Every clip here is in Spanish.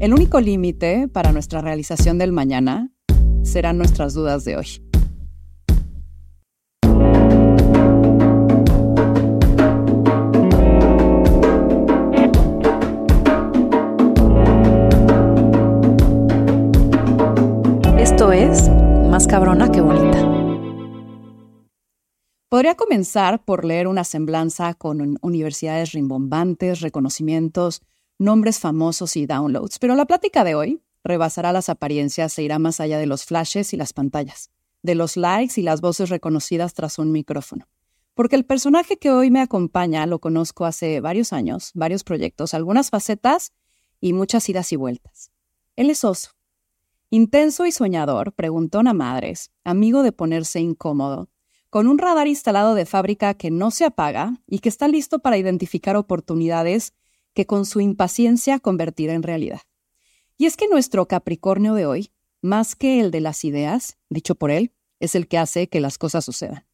El único límite para nuestra realización del mañana serán nuestras dudas de hoy. Esto es Más cabrona que bonita. Podría comenzar por leer una semblanza con universidades rimbombantes, reconocimientos, nombres famosos y downloads, pero la plática de hoy rebasará las apariencias e irá más allá de los flashes y las pantallas, de los likes y las voces reconocidas tras un micrófono. Porque el personaje que hoy me acompaña lo conozco hace varios años, varios proyectos, algunas facetas y muchas idas y vueltas. Él es oso. Intenso y soñador, preguntón a madres, amigo de ponerse incómodo, con un radar instalado de fábrica que no se apaga y que está listo para identificar oportunidades que con su impaciencia convertirá en realidad. Y es que nuestro Capricornio de hoy, más que el de las ideas, dicho por él, es el que hace que las cosas sucedan.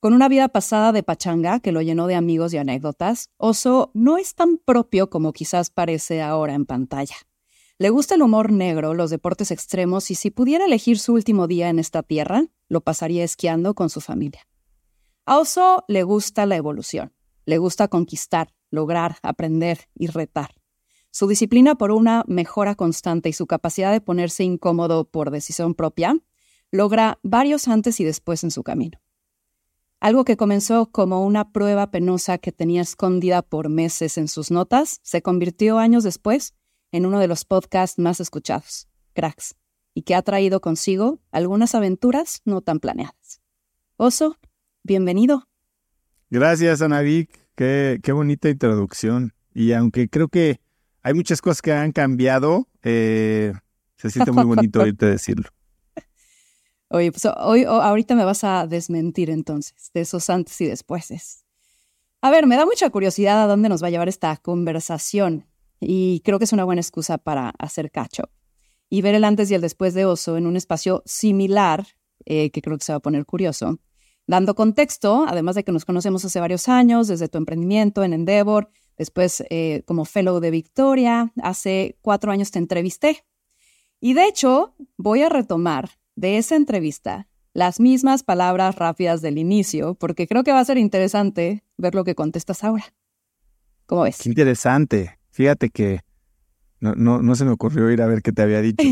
Con una vida pasada de pachanga que lo llenó de amigos y anécdotas, Oso no es tan propio como quizás parece ahora en pantalla. Le gusta el humor negro, los deportes extremos y si pudiera elegir su último día en esta tierra, lo pasaría esquiando con su familia. A Oso le gusta la evolución, le gusta conquistar, lograr, aprender y retar. Su disciplina por una mejora constante y su capacidad de ponerse incómodo por decisión propia logra varios antes y después en su camino. Algo que comenzó como una prueba penosa que tenía escondida por meses en sus notas, se convirtió años después en uno de los podcasts más escuchados, Cracks, y que ha traído consigo algunas aventuras no tan planeadas. Oso, bienvenido. Gracias, Anavic. Qué, qué bonita introducción. Y aunque creo que hay muchas cosas que han cambiado. Eh, se siente muy bonito oírte decirlo. Oye, pues hoy, ahorita me vas a desmentir entonces de esos antes y despuéses. A ver, me da mucha curiosidad a dónde nos va a llevar esta conversación y creo que es una buena excusa para hacer cacho y ver el antes y el después de Oso en un espacio similar, eh, que creo que se va a poner curioso, dando contexto, además de que nos conocemos hace varios años, desde tu emprendimiento en Endeavor, Después, eh, como fellow de Victoria, hace cuatro años te entrevisté. Y de hecho, voy a retomar de esa entrevista las mismas palabras rápidas del inicio, porque creo que va a ser interesante ver lo que contestas ahora. ¿Cómo ves? Qué interesante. Fíjate que no, no, no se me ocurrió ir a ver qué te había dicho.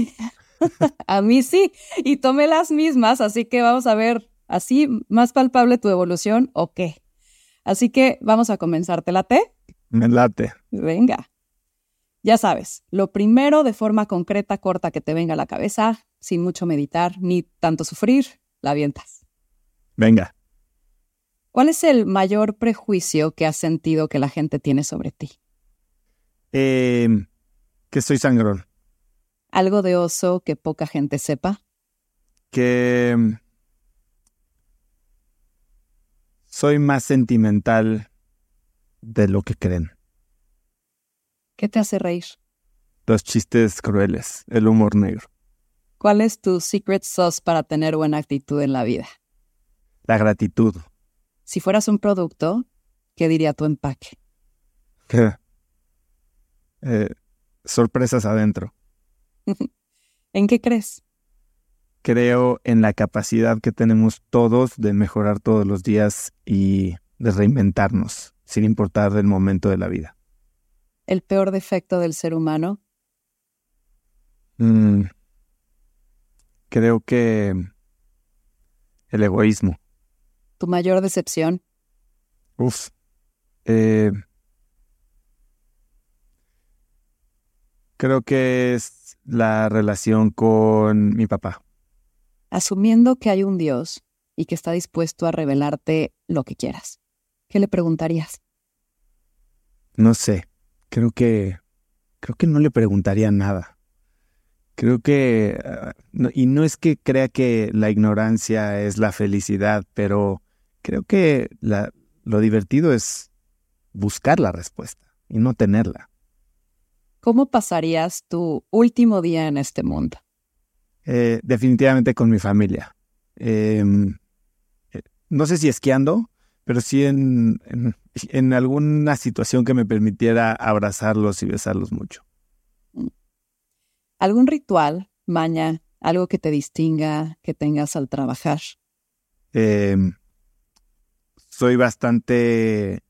a mí sí, y tomé las mismas, así que vamos a ver, así más palpable tu evolución o qué. Así que vamos a comenzar. ¿Te late? Me late. Venga. Ya sabes, lo primero de forma concreta, corta, que te venga a la cabeza, sin mucho meditar ni tanto sufrir, la avientas. Venga. ¿Cuál es el mayor prejuicio que has sentido que la gente tiene sobre ti? Eh, que soy sangrón. ¿Algo de oso que poca gente sepa? Que mm, soy más sentimental de lo que creen. ¿Qué te hace reír? Los chistes crueles, el humor negro. ¿Cuál es tu secret sauce para tener buena actitud en la vida? La gratitud. Si fueras un producto, ¿qué diría tu empaque? eh, sorpresas adentro. ¿En qué crees? Creo en la capacidad que tenemos todos de mejorar todos los días y de reinventarnos sin importar el momento de la vida. ¿El peor defecto del ser humano? Mm, creo que el egoísmo. ¿Tu mayor decepción? Uf. Eh, creo que es la relación con mi papá. Asumiendo que hay un Dios y que está dispuesto a revelarte lo que quieras. ¿qué le preguntarías? No sé, creo que creo que no le preguntaría nada. Creo que ah, y no es que crea que la ignorancia es la felicidad, pero creo que la, lo divertido es buscar la respuesta y no tenerla. ¿Cómo pasarías tu último día en este mundo? Eh, definitivamente con mi familia. Em, eh, no sé si esquiando, pero sí en, en, alguna situación que me permitiera abrazarlos y besarlos mucho. ¿Algún ritual, maña, algo que te distinga, que tengas al trabajar? Em, soy bastante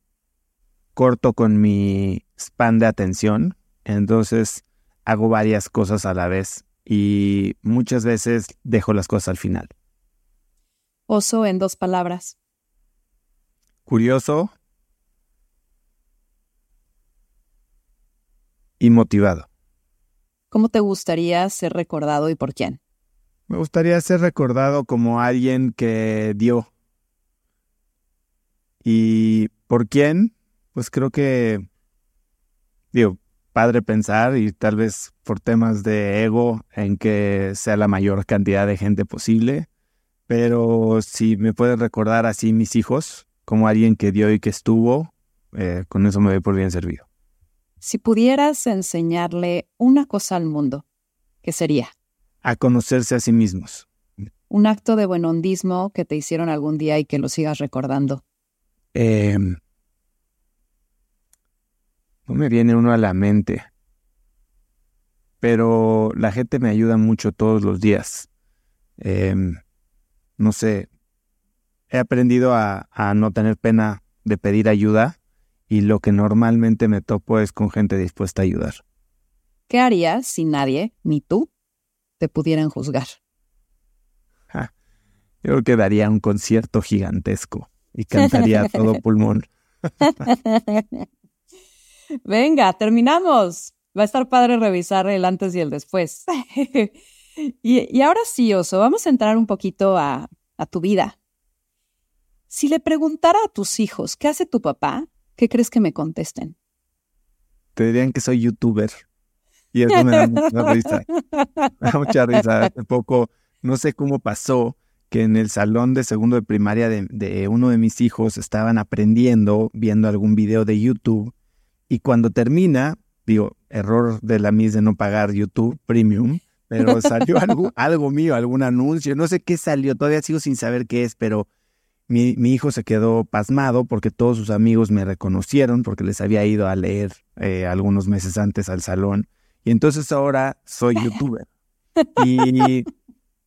corto con mi span de atención, entonces hago varias cosas a la vez y muchas veces dejo las cosas al final. Oso en dos palabras. Curioso y motivado. ¿Cómo te gustaría ser recordado y por quién? Me gustaría ser recordado como alguien que dio. ¿Y por quién? Pues creo que, digo, padre pensar y tal vez por temas de ego en que sea la mayor cantidad de gente posible, pero si me pueden recordar así mis hijos como alguien que dio y que estuvo, eh, con eso me doy por bien servido. Si pudieras enseñarle una cosa al mundo, ¿qué sería? a conocerse a sí mismos. Un acto de buenondismo que te hicieron algún día y que lo sigas recordando. Em, no me viene uno a la mente, pero la gente me ayuda mucho todos los días. Em, no sé, he aprendido a, a no tener pena de pedir ayuda y lo que normalmente me topo es con gente dispuesta a ayudar. ¿Qué harías si nadie, ni tú, te pudieran juzgar? yo creo que daría un concierto gigantesco y cantaría a todo pulmón. Venga, terminamos. Va a estar padre revisar el antes y el después. y, ahora sí, Oso, vamos a entrar un poquito a, a tu vida. Si le preguntara a tus hijos qué hace tu papá, ¿qué crees que me contesten? Te dirían que soy youtuber. Y eso me da mucha risa. Me da mucha risa. Hace poco, no sé cómo pasó, que en el salón de segundo de primaria de, uno de mis hijos estaban aprendiendo, viendo algún video de YouTube. Y cuando termina, digo, error de la mis de no pagar YouTube Premium, pero salió algo, algo mío, algún anuncio, no sé qué salió, todavía sigo sin saber qué es, pero mi, mi, hijo se quedó pasmado porque todos sus amigos me reconocieron porque les había ido a leer eh, algunos meses antes al salón y entonces ahora soy youtuber. Y,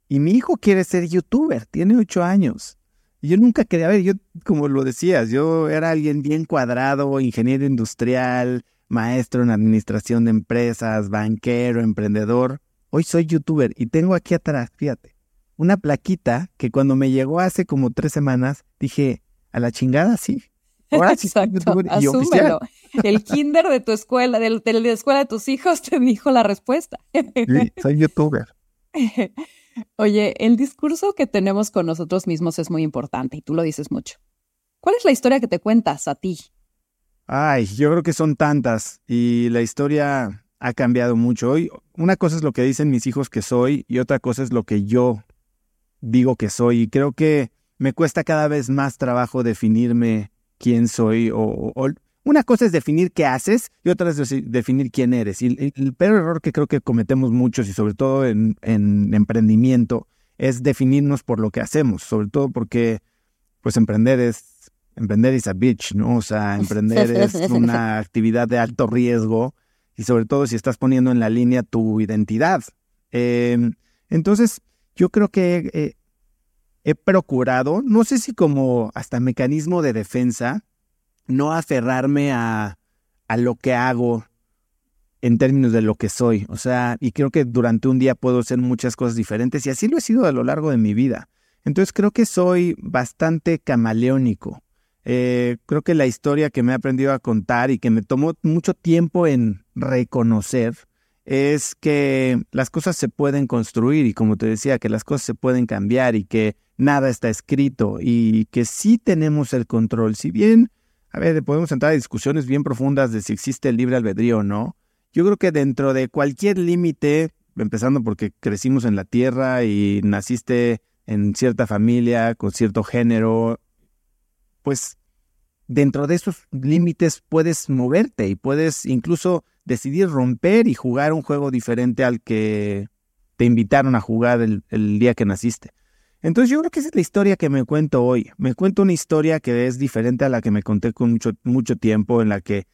y mi hijo quiere ser youtuber, tiene ocho años. Y yo nunca quería ver, yo, como lo decías, yo era alguien bien cuadrado, ingeniero industrial, maestro en administración de empresas, banquero, emprendedor. Hoy soy youtuber y tengo aquí atrás, fíjate, una plaquita que cuando me llegó hace como tres semanas, dije, a la chingada, sí. Ahora sí Exacto, asúmelo. El kinder de tu escuela, de, de, la escuela de tus hijos te dijo la respuesta. Sí, soy youtuber. Oye, el discurso que tenemos con nosotros mismos es muy importante y tú lo dices mucho. ¿Cuál es la historia que te cuentas a ti? Ay, yo creo que son tantas y la historia ha cambiado mucho. Hoy, una cosa es lo que dicen mis hijos que soy y otra cosa es lo que yo digo que soy. Y creo que me cuesta cada vez más trabajo definirme quién soy o, una cosa es definir qué haces y otra es definir quién eres. Y el, peor error que creo que cometemos muchos y sobre todo en, emprendimiento es definirnos por lo que hacemos, sobre todo porque pues emprender es emprender es a bitch, ¿no? O sea, emprender es una actividad de alto riesgo y sobre todo si estás poniendo en la línea tu identidad. Em, entonces, yo creo que eh, he procurado, no sé si como hasta mecanismo de defensa, no aferrarme a, a lo que hago en términos de lo que soy. O sea, y creo que durante un día puedo hacer muchas cosas diferentes y así lo he sido a lo largo de mi vida. Entonces creo que soy bastante camaleónico. Eh, creo que la historia que me he aprendido a contar y que me tomó mucho tiempo en reconocer es que las cosas se pueden construir y como te decía, que las cosas se pueden cambiar y que nada está escrito y que sí tenemos el control. Si bien, a ver, podemos entrar a discusiones bien profundas de si existe el libre albedrío o no, yo creo que dentro de cualquier límite, empezando porque crecimos en la tierra y naciste en cierta familia, con cierto género, pues dentro de esos límites puedes moverte y puedes incluso decidir romper y jugar un juego diferente al que te invitaron a jugar el, día que naciste. Entonces yo creo que esa es la historia que me cuento hoy. Me cuento una historia que es diferente a la que me conté con mucho, mucho tiempo, en la que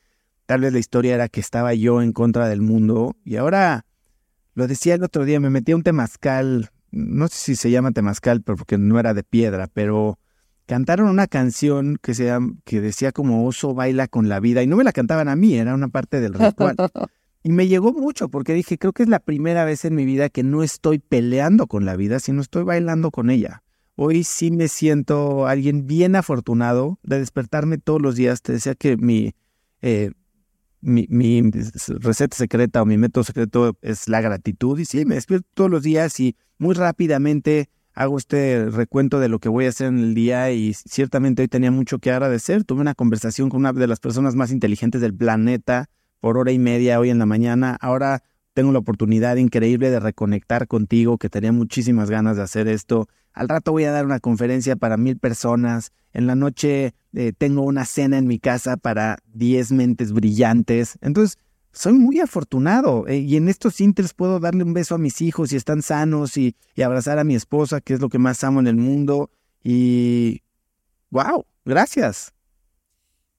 tal vez la historia era que estaba yo en contra del mundo y ahora lo decía el otro día, me metí a un temazcal, no sé si se llama temazcal, pero porque no era de piedra, pero cantaron una canción que, se, que decía como oso baila con la vida y no me la cantaban a mí, era una parte del ritual. Y me llegó mucho porque dije, creo que es la primera vez en mi vida que no estoy peleando con la vida, sino estoy bailando con ella. Hoy sí me siento alguien bien afortunado de despertarme todos los días. Te decía que mi, eh, mi, mi, receta secreta o mi método secreto es la gratitud. Y sí, me despierto todos los días y muy rápidamente hago este recuento de lo que voy a hacer en el día y ciertamente hoy tenía mucho que agradecer. Tuve una conversación con una de las personas más inteligentes del planeta por hora y media hoy en la mañana. Ahora tengo la oportunidad increíble de reconectar contigo, que tenía muchísimas ganas de hacer esto. Al rato voy a dar una conferencia para mil personas. En la noche eh, tengo una cena en mi casa para diez mentes brillantes. Entonces, soy muy afortunado eh, y en estos inters puedo darle un beso a mis hijos y están sanos y, abrazar a mi esposa, que es lo que más amo en el mundo. Y, wow, gracias.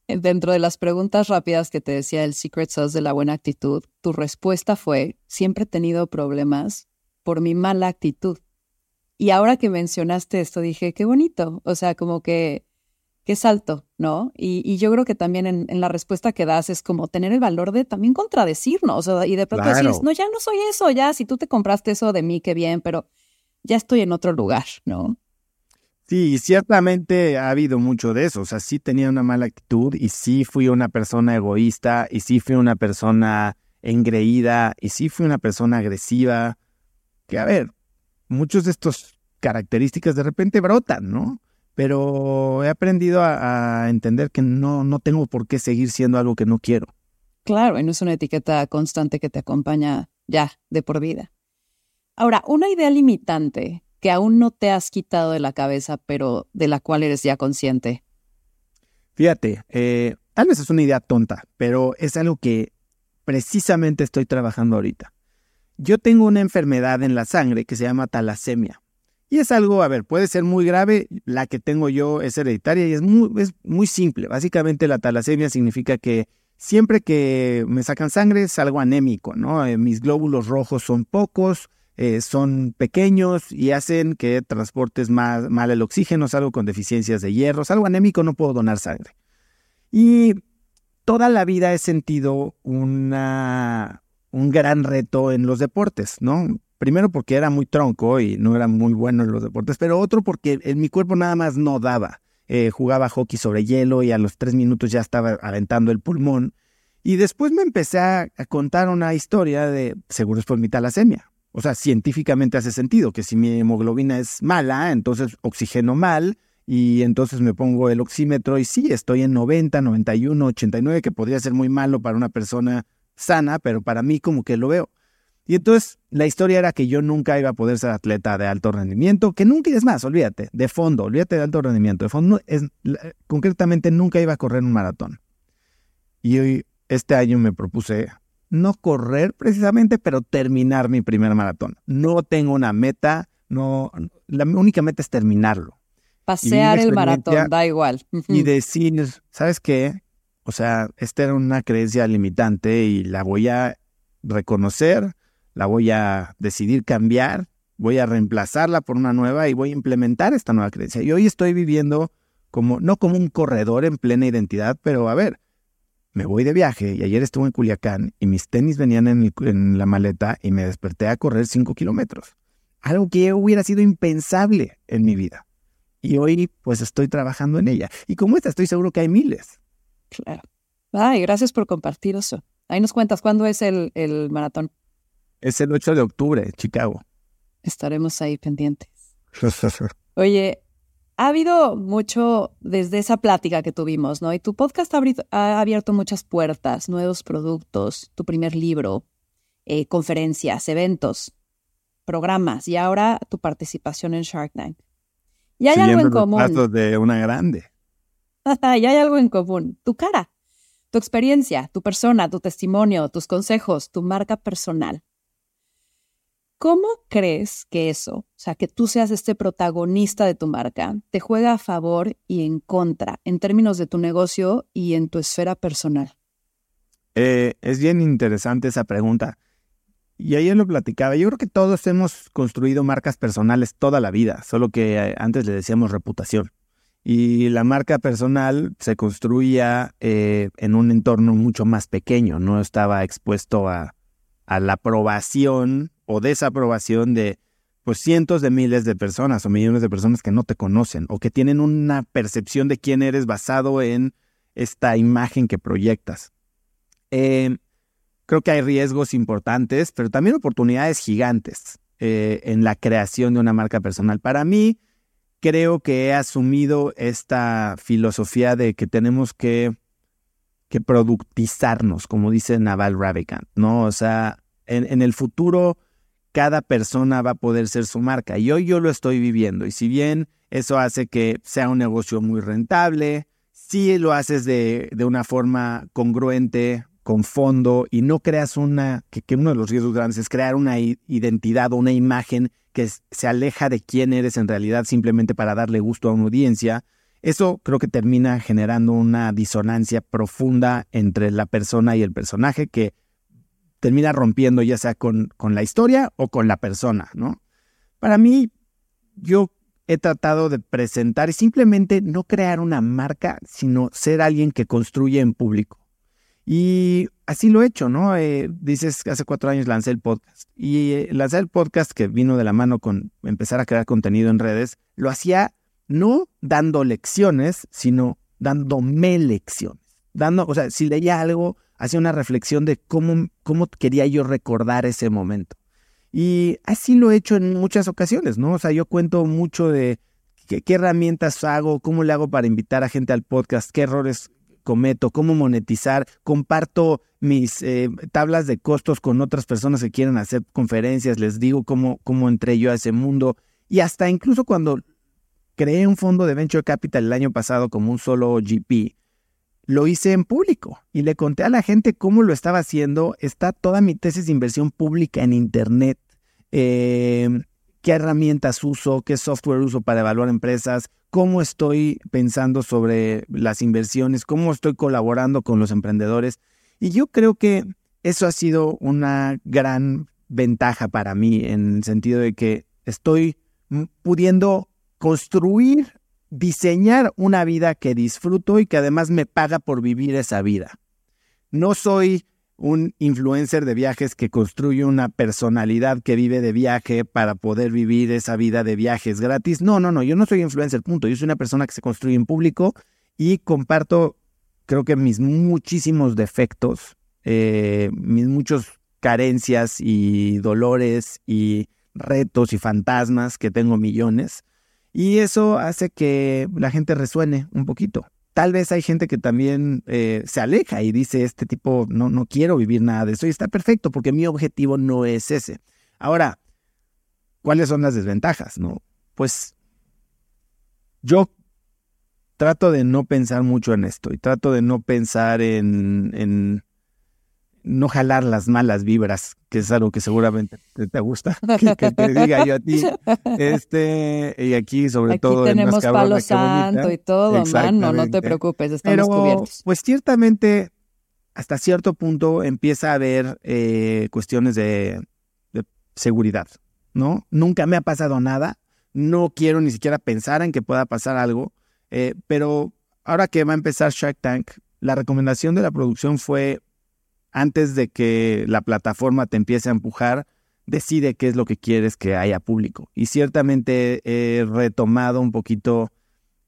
Dentro de las preguntas rápidas que te decía el Secret Sauce de la buena actitud, tu respuesta fue, siempre he tenido problemas por mi mala actitud. Y ahora que mencionaste esto, dije, qué bonito, o sea, como que, qué salto, ¿no? Y, yo creo que también en, la respuesta que das es como tener el valor de también contradecirnos, o sea, y de pronto decir, no, ya no soy eso, ya, si tú te compraste eso de mí, qué bien, pero ya estoy en otro lugar, ¿no? Sí, ciertamente ha habido mucho de eso. O sea, sí tenía una mala actitud y sí fui una persona egoísta y sí fui una persona engreída y sí fui una persona agresiva. Que a ver, muchos de estos características de repente brotan, ¿no? Pero he aprendido a, entender que no, no tengo por qué seguir siendo algo que no quiero. Claro, y no es una etiqueta constante que te acompaña ya de por vida. Ahora, una idea limitante que aún no te has quitado de la cabeza, pero de la cual eres ya consciente? Fíjate, eh, tal vez es una idea tonta, pero es algo que precisamente estoy trabajando ahorita. Yo tengo una enfermedad en la sangre que se llama talasemia. Y es algo, a ver, puede ser muy grave, la que tengo yo es hereditaria y es muy, es muy simple. Básicamente la talasemia significa que siempre que me sacan sangre salgo anémico, ¿no? Eh, mis glóbulos rojos son pocos, eh, son pequeños y hacen que transportes más, mal el oxígeno, salgo con deficiencias de hierro, algo anémico, no puedo donar sangre. Y toda la vida he sentido una, un gran reto en los deportes, ¿no? Primero porque era muy tronco y no era muy bueno en los deportes, pero otro porque en mi cuerpo nada más no daba. Eh, jugaba hockey sobre hielo y a los tres minutos ya estaba aventando el pulmón. Y después me empecé a, contar una historia de, seguro es por mi talasemia, o sea, científicamente hace sentido que si mi hemoglobina es mala, entonces oxigeno mal y entonces me pongo el oxímetro y sí, estoy en 90, 91, 89, que podría ser muy malo para una persona sana, pero para mí como que lo veo. Y entonces la historia era que yo nunca iba a poder ser atleta de alto rendimiento, que nunca, es más, olvídate, de fondo, olvídate de alto rendimiento, de fondo, es, concretamente nunca iba a correr un maratón. Y hoy, este año me propuse no correr precisamente, pero terminar mi primer maratón. No tengo una meta, no, la única meta es terminarlo. Pasear el maratón, da igual. Y decir, ¿sabes qué? O sea, esta era una creencia limitante y la voy a reconocer, la voy a decidir cambiar, voy a reemplazarla por una nueva y voy a implementar esta nueva creencia. Y hoy estoy viviendo como, no como un corredor en plena identidad, pero a ver, me voy de viaje y ayer estuve en Culiacán y mis tenis venían en, la maleta y me desperté a correr cinco kilómetros. Algo que hubiera sido impensable en mi vida. Y hoy pues estoy trabajando en ella. Y como esta estoy seguro que hay miles. Claro. Ay, gracias por compartir eso. Ahí nos cuentas, ¿cuándo es el, el maratón? Es el 8 de octubre, en Chicago. Estaremos ahí pendientes. Oye, ha habido mucho desde esa plática que tuvimos, ¿no? Y tu podcast ha, abierto muchas puertas, nuevos productos, tu primer libro, eh, conferencias, eventos, programas y ahora tu participación en Shark Tank. Y hay algo en común. de una grande. y hay algo en común. Tu cara, tu experiencia, tu persona, tu testimonio, tus consejos, tu marca personal. ¿Cómo crees que eso, o sea, que tú seas este protagonista de tu marca, te juega a favor y en contra en términos de tu negocio y en tu esfera personal? Eh, es bien interesante esa pregunta. y ayer lo platicaba, yo creo que todos hemos construido marcas personales toda la vida, solo que eh, antes le decíamos reputación. Y la marca personal se construía eh, en un entorno mucho más pequeño, no estaba expuesto a, a la aprobación o desaprobación de pues cientos de miles de personas o millones de personas que no te conocen o que tienen una percepción de quién eres basado en esta imagen que proyectas. Eh, creo que hay riesgos importantes, pero también oportunidades gigantes eh, en la creación de una marca personal. Para mí, creo que he asumido esta filosofía de que tenemos que, que productizarnos, como dice Naval Ravikant, ¿no? O sea, en, en el futuro cada persona va a poder ser su marca. Y hoy yo lo estoy viviendo. Y si bien eso hace que sea un negocio muy rentable, si lo haces de, de una forma congruente, con fondo, y no creas una, que, uno de los riesgos grandes es crear una identidad o una imagen que se aleja de quién eres en realidad simplemente para darle gusto a una audiencia, eso creo que termina generando una disonancia profunda entre la persona y el personaje que termina rompiendo ya sea con, con la historia o con la persona, ¿no? Para mí, yo he tratado de presentar y simplemente no crear una marca, sino ser alguien que construye en público. Y así lo he hecho, ¿no? Eh, dices hace cuatro años lancé el podcast. Y eh, el podcast que vino de la mano con empezar a crear contenido en redes, lo hacía no dando lecciones, sino dándome lecciones. Dando, o sea, si leía algo, hacía una reflexión de cómo, cómo quería yo recordar ese momento. Y así lo he hecho en muchas ocasiones, ¿no? O sea, yo cuento mucho de qué, herramientas hago, cómo le hago para invitar a gente al podcast, qué errores cometo, cómo monetizar, comparto mis eh, tablas de costos con otras personas que quieren hacer conferencias, les digo cómo, cómo entré yo a ese mundo y hasta incluso cuando creé un fondo de Venture Capital el año pasado como un solo GP, lo hice en público y le conté a la gente cómo lo estaba haciendo. Está toda mi tesis de inversión pública en Internet. Eh, qué herramientas uso, qué software uso para evaluar empresas, cómo estoy pensando sobre las inversiones, cómo estoy colaborando con los emprendedores. Y yo creo que eso ha sido una gran ventaja para mí en el sentido de que estoy pudiendo construir diseñar una vida que disfruto y que además me paga por vivir esa vida. No soy un influencer de viajes que construye una personalidad que vive de viaje para poder vivir esa vida de viajes gratis. No, no, no, yo no soy influencer, punto. Yo soy una persona que se construye en público y comparto, creo que mis muchísimos defectos, eh, mis muchas carencias y dolores y retos y fantasmas que tengo millones y eso hace que la gente resuene un poquito. Tal vez hay gente que también eh, se aleja y dice, este tipo, no, no quiero vivir nada de eso. Y está perfecto porque mi objetivo no es ese. Ahora, ¿cuáles son las desventajas? No, pues yo trato de no pensar mucho en esto y trato de no pensar en, en no jalar las malas vibras, que es algo que seguramente te, gusta, que, te diga yo a ti. Este, y aquí sobre aquí todo tenemos palo santo y todo, mano, no te preocupes, estamos Pero, cubiertos. Pues ciertamente, hasta cierto punto empieza a haber eh, cuestiones de, de seguridad, ¿no? Nunca me ha pasado nada, no quiero ni siquiera pensar en que pueda pasar algo, eh, pero ahora que va a empezar Shark Tank, la recomendación de la producción fue antes de que la plataforma te empiece a empujar, decide qué es lo que quieres que haya público. Y ciertamente he retomado un poquito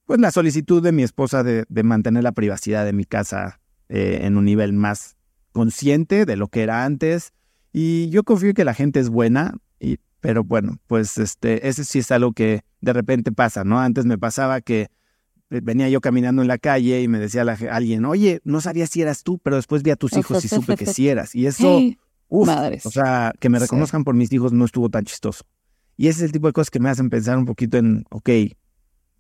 pues la solicitud de mi esposa de, mantener la privacidad de mi casa eh, en un nivel más consciente de lo que era antes. Y yo confío que la gente es buena, y, pero bueno, pues este, ese sí es algo que de repente pasa, ¿no? Antes me pasaba que venía yo caminando en la calle y me decía la, alguien, oye, no sabía si eras tú, pero después vi a tus hijos y supe que sí eras. Y eso, Madres. o sea, que me reconozcan Sí. por mis hijos no estuvo tan chistoso. Y ese es el tipo de cosas que me hacen pensar un poquito en, ok,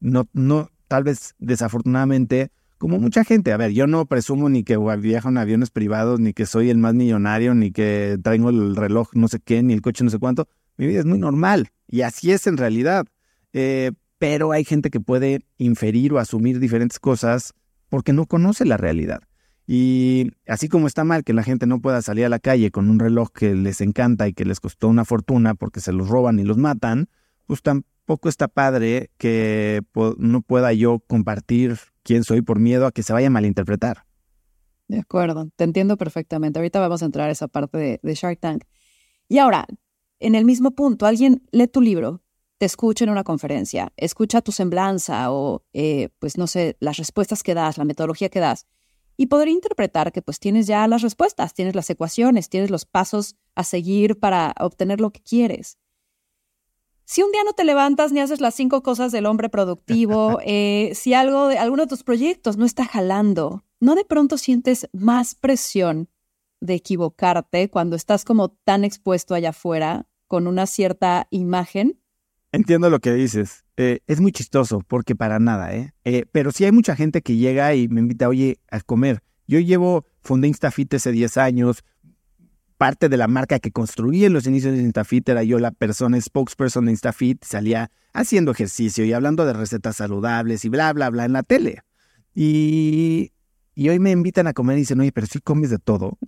no, no, tal vez desafortunadamente, como mucha gente, a ver, yo no presumo ni que viajo en aviones privados, ni que soy el más millonario, ni que traigo el reloj no sé qué, ni el coche no sé cuánto. Mi vida es muy normal y así es en realidad. Eh, pero hay gente que puede inferir o asumir diferentes cosas porque no conoce la realidad. Y así como está mal que la gente no pueda salir a la calle con un reloj que les encanta y que les costó una fortuna porque se los roban y los matan, pues tampoco está padre que no pueda yo compartir quién soy por miedo a que se vaya a malinterpretar. De acuerdo, te entiendo perfectamente. Ahorita vamos a entrar a esa parte de, de Shark Tank. Y ahora, en el mismo punto, alguien lee tu libro, te escucha en una conferencia, escucha tu semblanza o, eh, pues no sé, las respuestas que das, la metodología que das, y podría interpretar que pues tienes ya las respuestas, tienes las ecuaciones, tienes los pasos a seguir para obtener lo que quieres. Si un día no te levantas ni haces las cinco cosas del hombre productivo, eh, si algo de alguno de tus proyectos no está jalando, ¿no de pronto sientes más presión de equivocarte cuando estás como tan expuesto allá afuera con una cierta imagen? Entiendo lo que dices. Eh, es muy chistoso, porque para nada, ¿eh? ¿eh? Pero sí hay mucha gente que llega y me invita, oye, a comer. Yo llevo, fundé Instafit hace 10 años. Parte de la marca que construí en los inicios de Instafit era yo la persona spokesperson de Instafit. Salía haciendo ejercicio y hablando de recetas saludables y bla, bla, bla en la tele. Y, y hoy me invitan a comer y dicen, oye, pero sí comes de todo.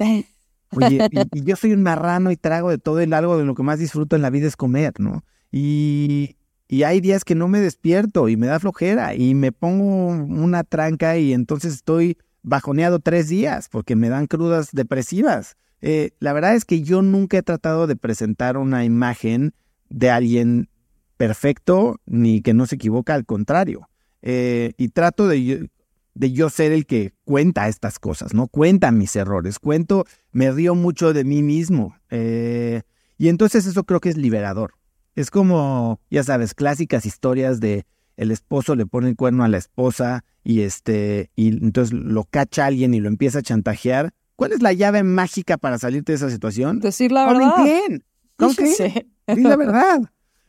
Oye, y, yo soy un marrano y trago de todo y algo de lo que más disfruto en la vida es comer, ¿no? Y, hay días que no me despierto y me da flojera y me pongo una tranca y entonces estoy bajoneado tres días porque me dan crudas depresivas. Eh, la verdad es que yo nunca he tratado de presentar una imagen de alguien perfecto ni que no se equivoca, al contrario. Eh, y trato de, de yo ser el que cuenta estas cosas, ¿no? Cuenta mis errores, cuento, me río mucho de mí mismo. Eh, y entonces eso creo que es liberador. Es como, ya sabes, clásicas historias de el esposo le pone el cuerno a la esposa y este, y entonces lo cacha alguien y lo empieza a chantajear. ¿Cuál es la llave mágica para salirte de esa situación? Decir la verdad. Bien. ¿Cómo sí. la verdad.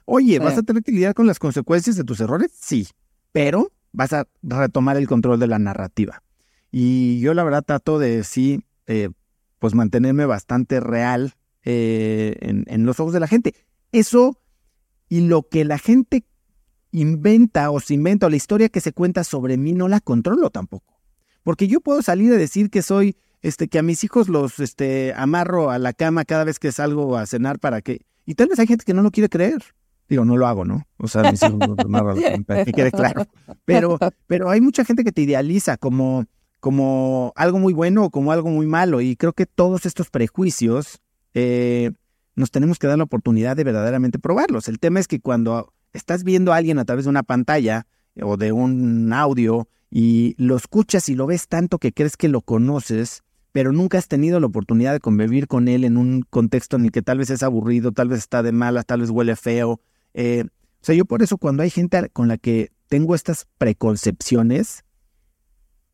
Oye, ¿vas a tener que lidiar con las consecuencias de tus errores? Sí. Pero vas a retomar el control de la narrativa. Y yo la verdad trato de sí, eh, pues mantenerme bastante real eh, en, en, los ojos de la gente. Eso y lo que la gente inventa o se inventa o la historia que se cuenta sobre mí no la controlo tampoco. Porque yo puedo salir a decir que soy, este, que a mis hijos los este, amarro a la cama cada vez que salgo a cenar para que... Y tal vez hay gente que no lo quiere creer. Digo, no lo hago, ¿no? O sea, mis hijos los amarro a la cama, que quede claro. Pero, pero hay mucha gente que te idealiza como, como algo muy bueno o como algo muy malo. Y creo que todos estos prejuicios eh, nos tenemos que dar la oportunidad de verdaderamente probarlos. El tema es que cuando estás viendo a alguien a través de una pantalla o de un audio y lo escuchas y lo ves tanto que crees que lo conoces, pero nunca has tenido la oportunidad de convivir con él en un contexto en el que tal vez es aburrido, tal vez está de malas, tal vez huele feo. Eh, o sea, yo por eso cuando hay gente con la que tengo estas preconcepciones,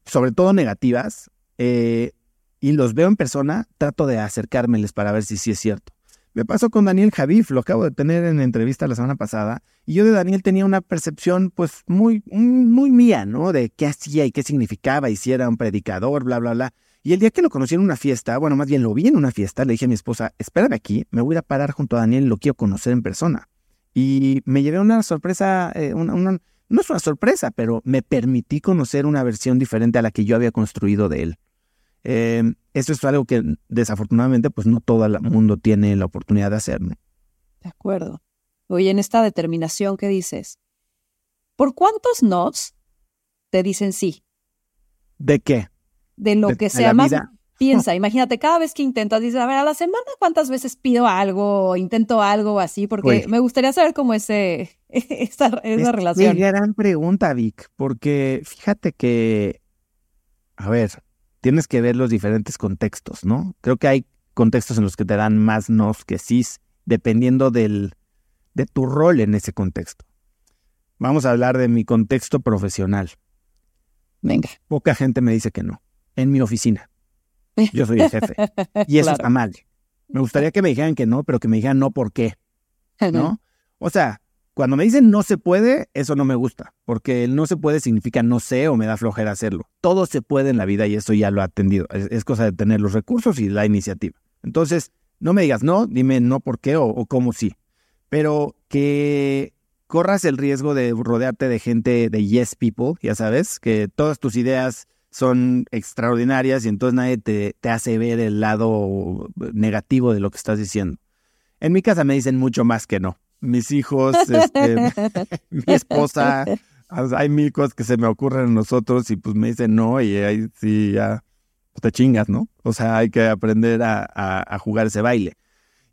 sobre todo negativas, eh, y los veo en persona, trato de acercármeles para ver si sí es cierto. Me pasó con Daniel Javif, lo acabo de tener en entrevista la semana pasada, y yo de Daniel tenía una percepción pues muy, muy mía, ¿no? De qué hacía y qué significaba, y si era un predicador, bla, bla, bla. Y el día que lo conocí en una fiesta, bueno, más bien lo vi en una fiesta, le dije a mi esposa, espérame aquí, me voy a parar junto a Daniel, lo quiero conocer en persona. Y me llevé una sorpresa, eh, una, no es una sorpresa, pero me permití conocer una versión diferente a la que yo había construido de él. Eh, eso es algo que desafortunadamente pues no todo el mundo tiene la oportunidad de hacer. De acuerdo. Oye, en esta determinación que dices, ¿por cuántos nos te dicen sí? ¿De qué? De lo que sea más. Piensa, imagínate, cada vez que intentas, dices, a ver, a la semana cuántas veces pido algo, intento algo así, porque me gustaría saber cómo ese, esa, esa relación. Es gran pregunta, Vic, porque fíjate que, a ver, tienes que ver los diferentes contextos, ¿no? Creo que hay contextos en los que te dan más nos que sí, dependiendo del, de tu rol en ese contexto. Vamos a hablar de mi contexto profesional. Venga. Poca gente me dice que no. En mi oficina. Yo soy el jefe. Y eso está mal. Me gustaría que me dijeran que no, pero que me dijeran no por qué. ¿No? O sea, cuando me dicen no se puede, eso no me gusta, porque el no se puede significa no sé o me da flojera hacerlo. Todo se puede en la vida y eso ya lo ha atendido. Es, cosa de tener los recursos y la iniciativa. Entonces, no me digas no, dime no por qué o, cómo sí. Pero que corras el riesgo de rodearte de gente de yes people, ya sabes, que todas tus ideas son extraordinarias y entonces nadie te hace ver el lado negativo de lo que estás diciendo. En mi casa me dicen mucho más que no. Mis hijos, este, mi esposa, hay mil cosas que se me ocurren a nosotros y pues me dicen no y ahí sí ya pues, te chingas, ¿no? O sea, hay que aprender a, a, jugar ese baile.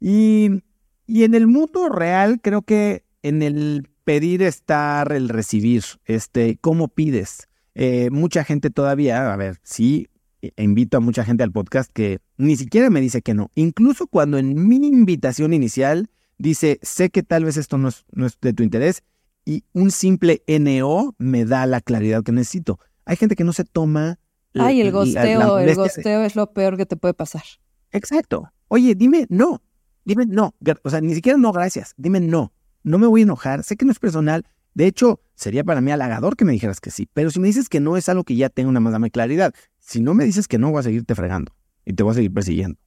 Y, y en el mundo real creo que en el pedir estar el recibir, este, cómo pides. Eh, mucha gente todavía, a ver, sí, e, invito a mucha gente al podcast que ni siquiera me dice que no. Incluso cuando en mi invitación inicial dice, sé que tal vez esto no es, no es de tu interés y un simple NO me da la claridad que necesito. Hay gente que no se toma... Ay, el gosteo, el gosteo es lo peor que te puede pasar. Exacto. Oye, dime no, dime no. O sea, ni siquiera no, gracias. Dime no. No me voy a enojar. Sé que no es personal. De hecho, sería para mí halagador que me dijeras que sí. Pero si me dices que no, es algo que ya tengo una más dame claridad. Si no me dices que no, voy a seguirte fregando y te voy a seguir persiguiendo.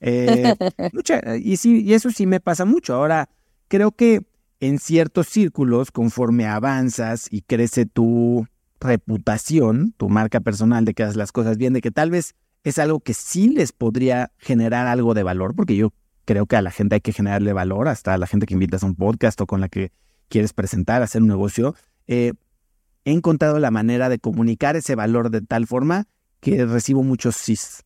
Eh, y, sí, y eso sí me pasa mucho. Ahora, creo que en ciertos círculos, conforme avanzas y crece tu reputación, tu marca personal de que haces las cosas bien, de que tal vez es algo que sí les podría generar algo de valor, porque yo creo que a la gente hay que generarle valor, hasta a la gente que invitas a un podcast o con la que quieres presentar, hacer un negocio. Eh, he encontrado la manera de comunicar ese valor de tal forma que recibo muchos sis.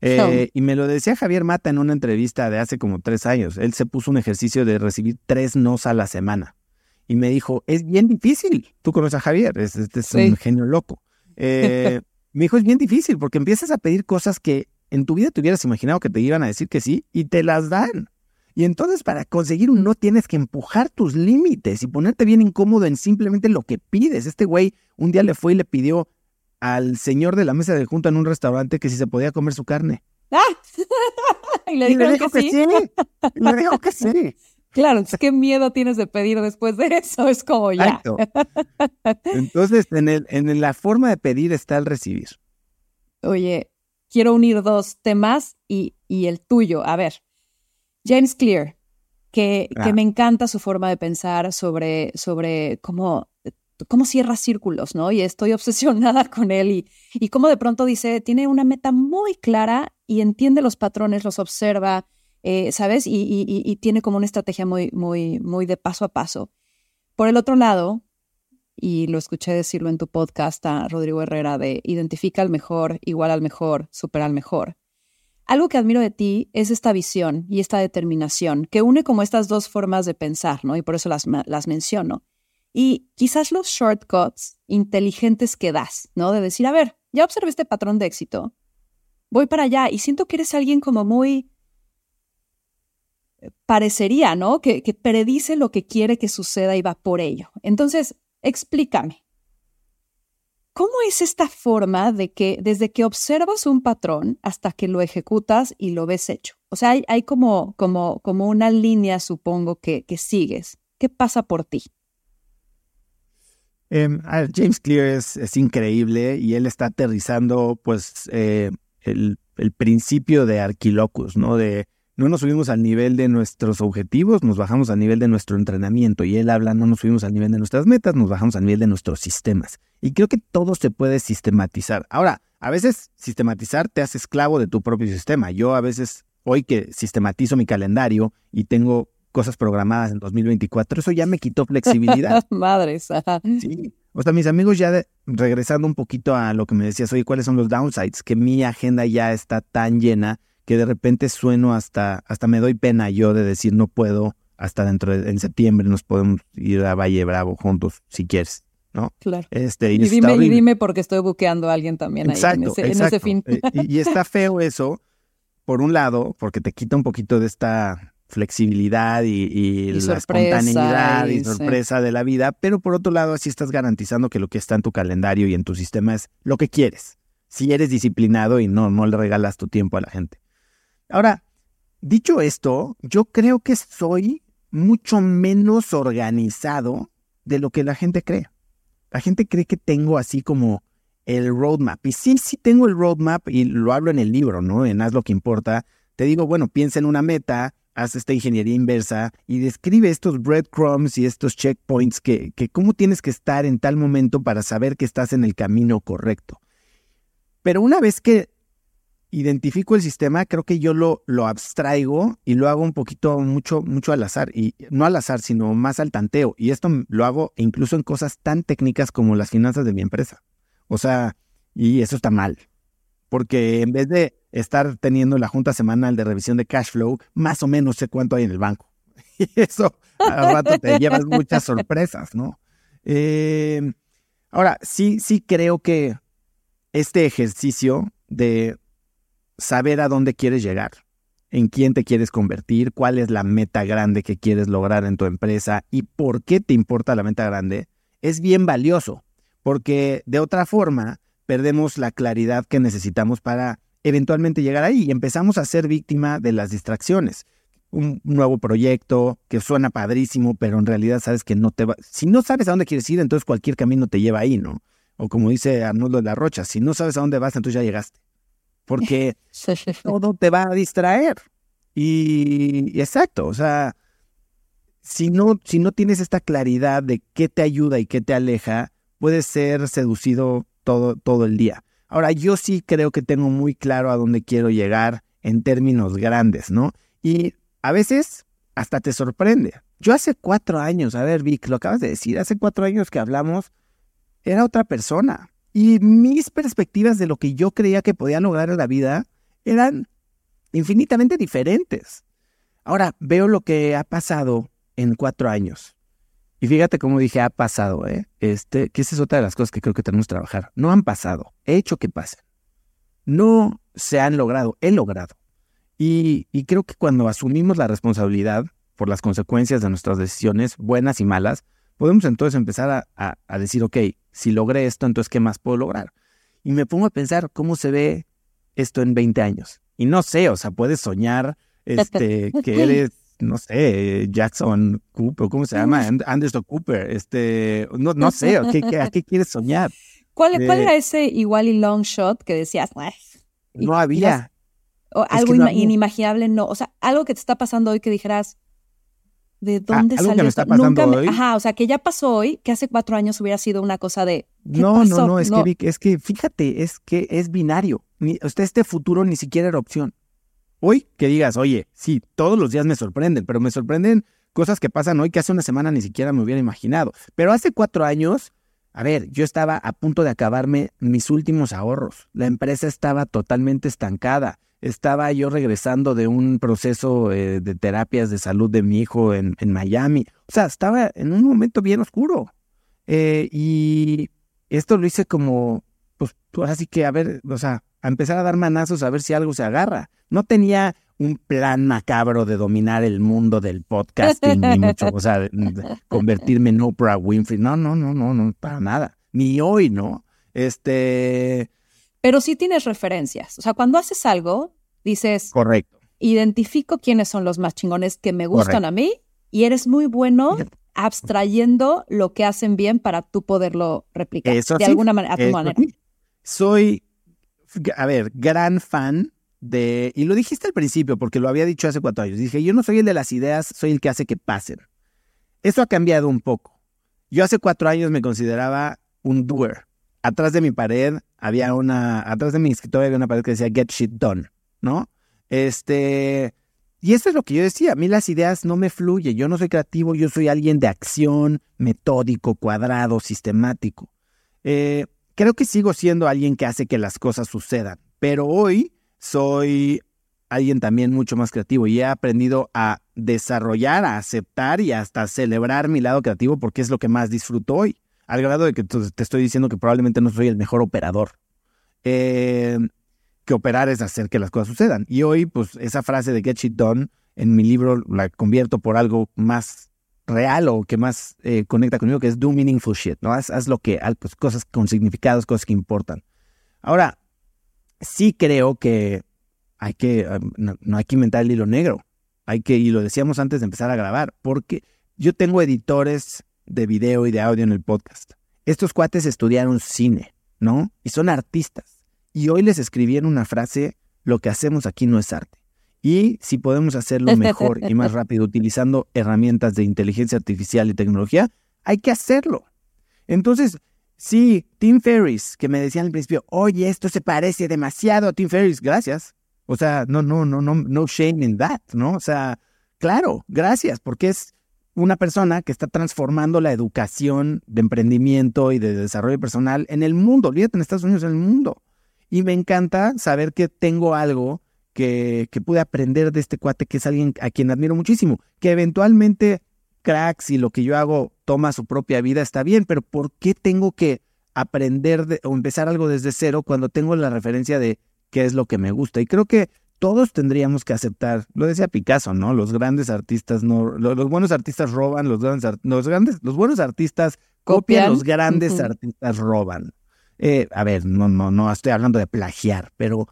Eh, y me lo decía Javier Mata en una entrevista de hace como tres años. Él se puso un ejercicio de recibir tres nos a la semana. Y me dijo, es bien difícil. Tú conoces a Javier, es, este es un genio loco. Eh, me dijo, es bien difícil porque empiezas a pedir cosas que en tu vida te hubieras imaginado que te iban a decir que sí y te las dan. Y entonces para conseguir un no tienes que empujar tus límites y ponerte bien incómodo en simplemente lo que pides. Este güey un día le fue y le pidió al señor de la mesa de junta en un restaurante que si se podía comer su carne. ¡Ah! y le, dijo que, sí. le dijo que sí. Claro, qué miedo tienes de pedir después de eso, es como ya. Entonces, en, el, en la forma de pedir está el recibir. Oye, quiero unir dos temas y, y el tuyo. A ver, James Clear, que, que, ah. me encanta su forma de pensar sobre, sobre cómo cómo cierra círculos, ¿no? Y estoy obsesionada con él y, y cómo de pronto dice, tiene una meta muy clara y entiende los patrones, los observa, eh, ¿sabes? Y, y, tiene como una estrategia muy, muy, muy de paso a paso. Por el otro lado, y lo escuché decirlo en tu podcast Rodrigo Herrera, de identifica al mejor, igual al mejor, supera al mejor. Algo que admiro de ti es esta visión y esta determinación que une como estas dos formas de pensar, ¿no? Y por eso las, las menciono y quizás los shortcuts inteligentes que das, ¿no? De decir, a ver, ya observé este patrón de éxito, voy para allá y siento que eres alguien como muy... parecería, ¿no? Que, que predice lo que quiere que suceda y va por ello. Entonces, explícame. ¿Cómo es esta forma de que desde que observas un patrón hasta que lo ejecutas y lo ves hecho? O sea, hay, hay como, como, como una línea, supongo, que, que sigues. ¿Qué pasa por ti? Em, James Clear es, increíble y él está aterrizando pues eh, el, principio de Arquilocus, ¿no? De no nos subimos al nivel de nuestros objetivos, nos bajamos al nivel de nuestro entrenamiento. Y él habla, no nos subimos al nivel de nuestras metas, nos bajamos al nivel de nuestros sistemas. Y creo que todo se puede sistematizar. Ahora, a veces sistematizar te hace esclavo de tu propio sistema. Yo a veces, hoy que sistematizo mi calendario y tengo cosas programadas en 2024, eso ya me quitó flexibilidad. Madres. Sí. O sea, mis amigos ya regresando un poquito a lo que me decías, oye, ¿cuáles son los downsides? Que mi agenda ya está tan llena que de repente sueno hasta, hasta me doy pena yo de decir no puedo, hasta dentro de en septiembre nos podemos ir a Valle Bravo juntos, si quieres. ¿no? Claro. Este, y, dime, y dime porque estoy buqueando a alguien también ahí en ese, en ese fin. Eh, y, y está feo eso, por un lado, porque te quita un poquito de esta flexibilidad y, la espontaneidad y, sorpresa de la vida, pero por otro lado así estás garantizando que lo que está en tu calendario y en tu sistema es lo que quieres. Si eres disciplinado y no, no le regalas tu tiempo a la gente. Ahora, dicho esto, yo creo que soy mucho menos organizado de lo que la gente cree. La gente cree que tengo así como el roadmap. Y sí, sí tengo el roadmap y lo hablo en el libro, ¿no? En Haz lo que importa. Te digo, bueno, piensa en una meta, haz esta ingeniería inversa y describe estos breadcrumbs y estos checkpoints que, que cómo tienes que estar en tal momento para saber que estás en el camino correcto. Pero una vez que identifico el sistema, creo que yo lo, lo abstraigo y lo hago un poquito, mucho, mucho al azar. Y no al azar, sino más al tanteo. Y esto lo hago incluso en cosas tan técnicas como las finanzas de mi empresa. O sea, y eso está mal. Porque en vez de estar teniendo la junta semanal de revisión de cash flow, más o menos sé cuánto hay en el banco. Y eso al rato te llevas muchas sorpresas, ¿no? Eh, ahora, sí, sí creo que este ejercicio de saber a dónde quieres llegar, en quién te quieres convertir, cuál es la meta grande que quieres lograr en tu empresa y por qué te importa la meta grande, es bien valioso, porque de otra forma perdemos la claridad que necesitamos para eventualmente llegar ahí y empezamos a ser víctima de las distracciones. Un nuevo proyecto que suena padrísimo, pero en realidad sabes que no te va. Si no sabes a dónde quieres ir, entonces cualquier camino te lleva ahí, ¿no? O como dice Arnoldo de la Rocha, si no sabes a dónde vas, entonces ya llegaste porque todo te va a distraer. Y, exacto, o sea, si no, si no tienes esta claridad de qué te ayuda y qué te aleja, puedes ser seducido todo, todo el día. Ahora, yo sí creo que tengo muy claro a dónde quiero llegar en términos grandes, ¿no? Y a veces hasta te sorprende. Yo hace cuatro años, a ver, Vic, lo acabas de decir, hace cuatro años que hablamos, era otra persona. Y mis perspectivas de lo que yo creía que podía lograr en la vida eran infinitamente diferentes. Ahora veo lo que ha pasado en cuatro años. Y fíjate cómo dije ha pasado, ¿eh? Este, que esa es otra de las cosas que creo que tenemos que trabajar. No han pasado, he hecho que pasen. No se han logrado, he logrado. Y, y creo que cuando asumimos la responsabilidad por las consecuencias de nuestras decisiones, buenas y malas, podemos entonces empezar a, a, decir, ok, si logré esto, entonces, ¿qué más puedo lograr? Y me pongo a pensar cómo se ve esto en 20 años. Y no sé, o sea, puedes soñar este, que eres, no sé, Jackson Cooper, ¿cómo se llama? Anderson Cooper, este, no, no sé, ¿a qué, a qué quieres soñar? ¿Cuál, ¿Cuál, era ese igual y long shot que decías? No había. O algo inimaginable, no. O sea, algo que te está pasando hoy que dijeras, ¿De ah, dónde salió? Que me está pasando hoy. Ajá, o sea, que ya pasó hoy, que hace cuatro años hubiera sido una cosa de. no, no, no, es que es que fíjate, es que es binario. usted este futuro ni siquiera era opción. Hoy que digas, oye, sí, todos los días me sorprenden, pero me sorprenden cosas que pasan hoy que hace una semana ni siquiera me hubiera imaginado. Pero hace cuatro años, a ver, yo estaba a punto de acabarme mis últimos ahorros. La empresa estaba totalmente estancada estaba yo regresando de un proceso eh, de terapias de salud de mi hijo en, Miami. O sea, estaba en un momento bien oscuro. Eh, y esto lo hice como, pues, así que a ver, o sea, a empezar a dar manazos a ver si algo se agarra. No tenía un plan macabro de dominar el mundo del podcasting, ni mucho, o sea, convertirme en Oprah Winfrey. No, no, no, no, no, para nada. Ni hoy, ¿no? Este, pero sí tienes referencias. O sea, cuando haces algo, dices, correcto. Identifico quiénes son los más chingones que me gustan a mí y eres muy bueno abstrayendo lo que hacen bien para tú poderlo replicar de alguna manera, a tu manera. Soy, a ver, gran fan de, y lo dijiste al principio porque lo había dicho hace cuatro años, dije, yo no soy el de las ideas, soy el que hace que pasen. Eso ha cambiado un poco. Yo hace cuatro años me consideraba un doer. Atrás de mi pared había una, atrás de mi escritorio había una pared que decía Get Shit Done, ¿no? Este, y eso es lo que yo decía, a mí las ideas no me fluyen, yo no soy creativo, yo soy alguien de acción, metódico, cuadrado, sistemático. Eh, creo que sigo siendo alguien que hace que las cosas sucedan, pero hoy soy alguien también mucho más creativo y he aprendido a desarrollar, a aceptar y hasta celebrar mi lado creativo porque es lo que más disfruto hoy al grado de que te estoy diciendo que probablemente no soy el mejor operador. Eh, que operar es hacer que las cosas sucedan. Y hoy, pues, esa frase de get shit done en mi libro la convierto por algo más real o que más eh, conecta conmigo, que es do meaningful shit, ¿no? Haz, lo que, pues, cosas con significados, cosas que importan. Ahora, sí creo que hay que, no, no, hay que inventar el hilo negro. Hay que, y lo decíamos antes de empezar a grabar, porque yo tengo editores de video y de audio en el podcast. Estos cuates estudiaron cine, ¿no? Y son artistas. Y hoy les escribí en una frase, lo que hacemos aquí no es arte. Y si podemos hacerlo mejor y más rápido utilizando herramientas de inteligencia artificial y tecnología, hay que hacerlo. Entonces, Sí, Tim Ferris, que me decían al principio, oye, esto se parece demasiado a Tim Ferris. Gracias. O sea, no, no, no, no, no shame in that, ¿no? O sea, claro, gracias, porque es una persona que está transformando la educación de emprendimiento y de desarrollo personal en el mundo. Olvídate en Estados Unidos, en el mundo. Y me encanta saber que tengo algo que, que pude aprender de este cuate, que es alguien a quien admiro muchísimo, que eventualmente cracks y lo que yo hago toma su propia vida, está bien, pero ¿por qué tengo que aprender o empezar algo desde cero cuando tengo la referencia de qué es lo que me gusta? Y creo que todos tendríamos que aceptar, lo decía Picasso, ¿no? Los grandes artistas no, los, buenos artistas roban, los grandes, los grandes, los buenos artistas copian, los grandes artistas roban. Eh, a ver, no, no, no estoy hablando de plagiar, pero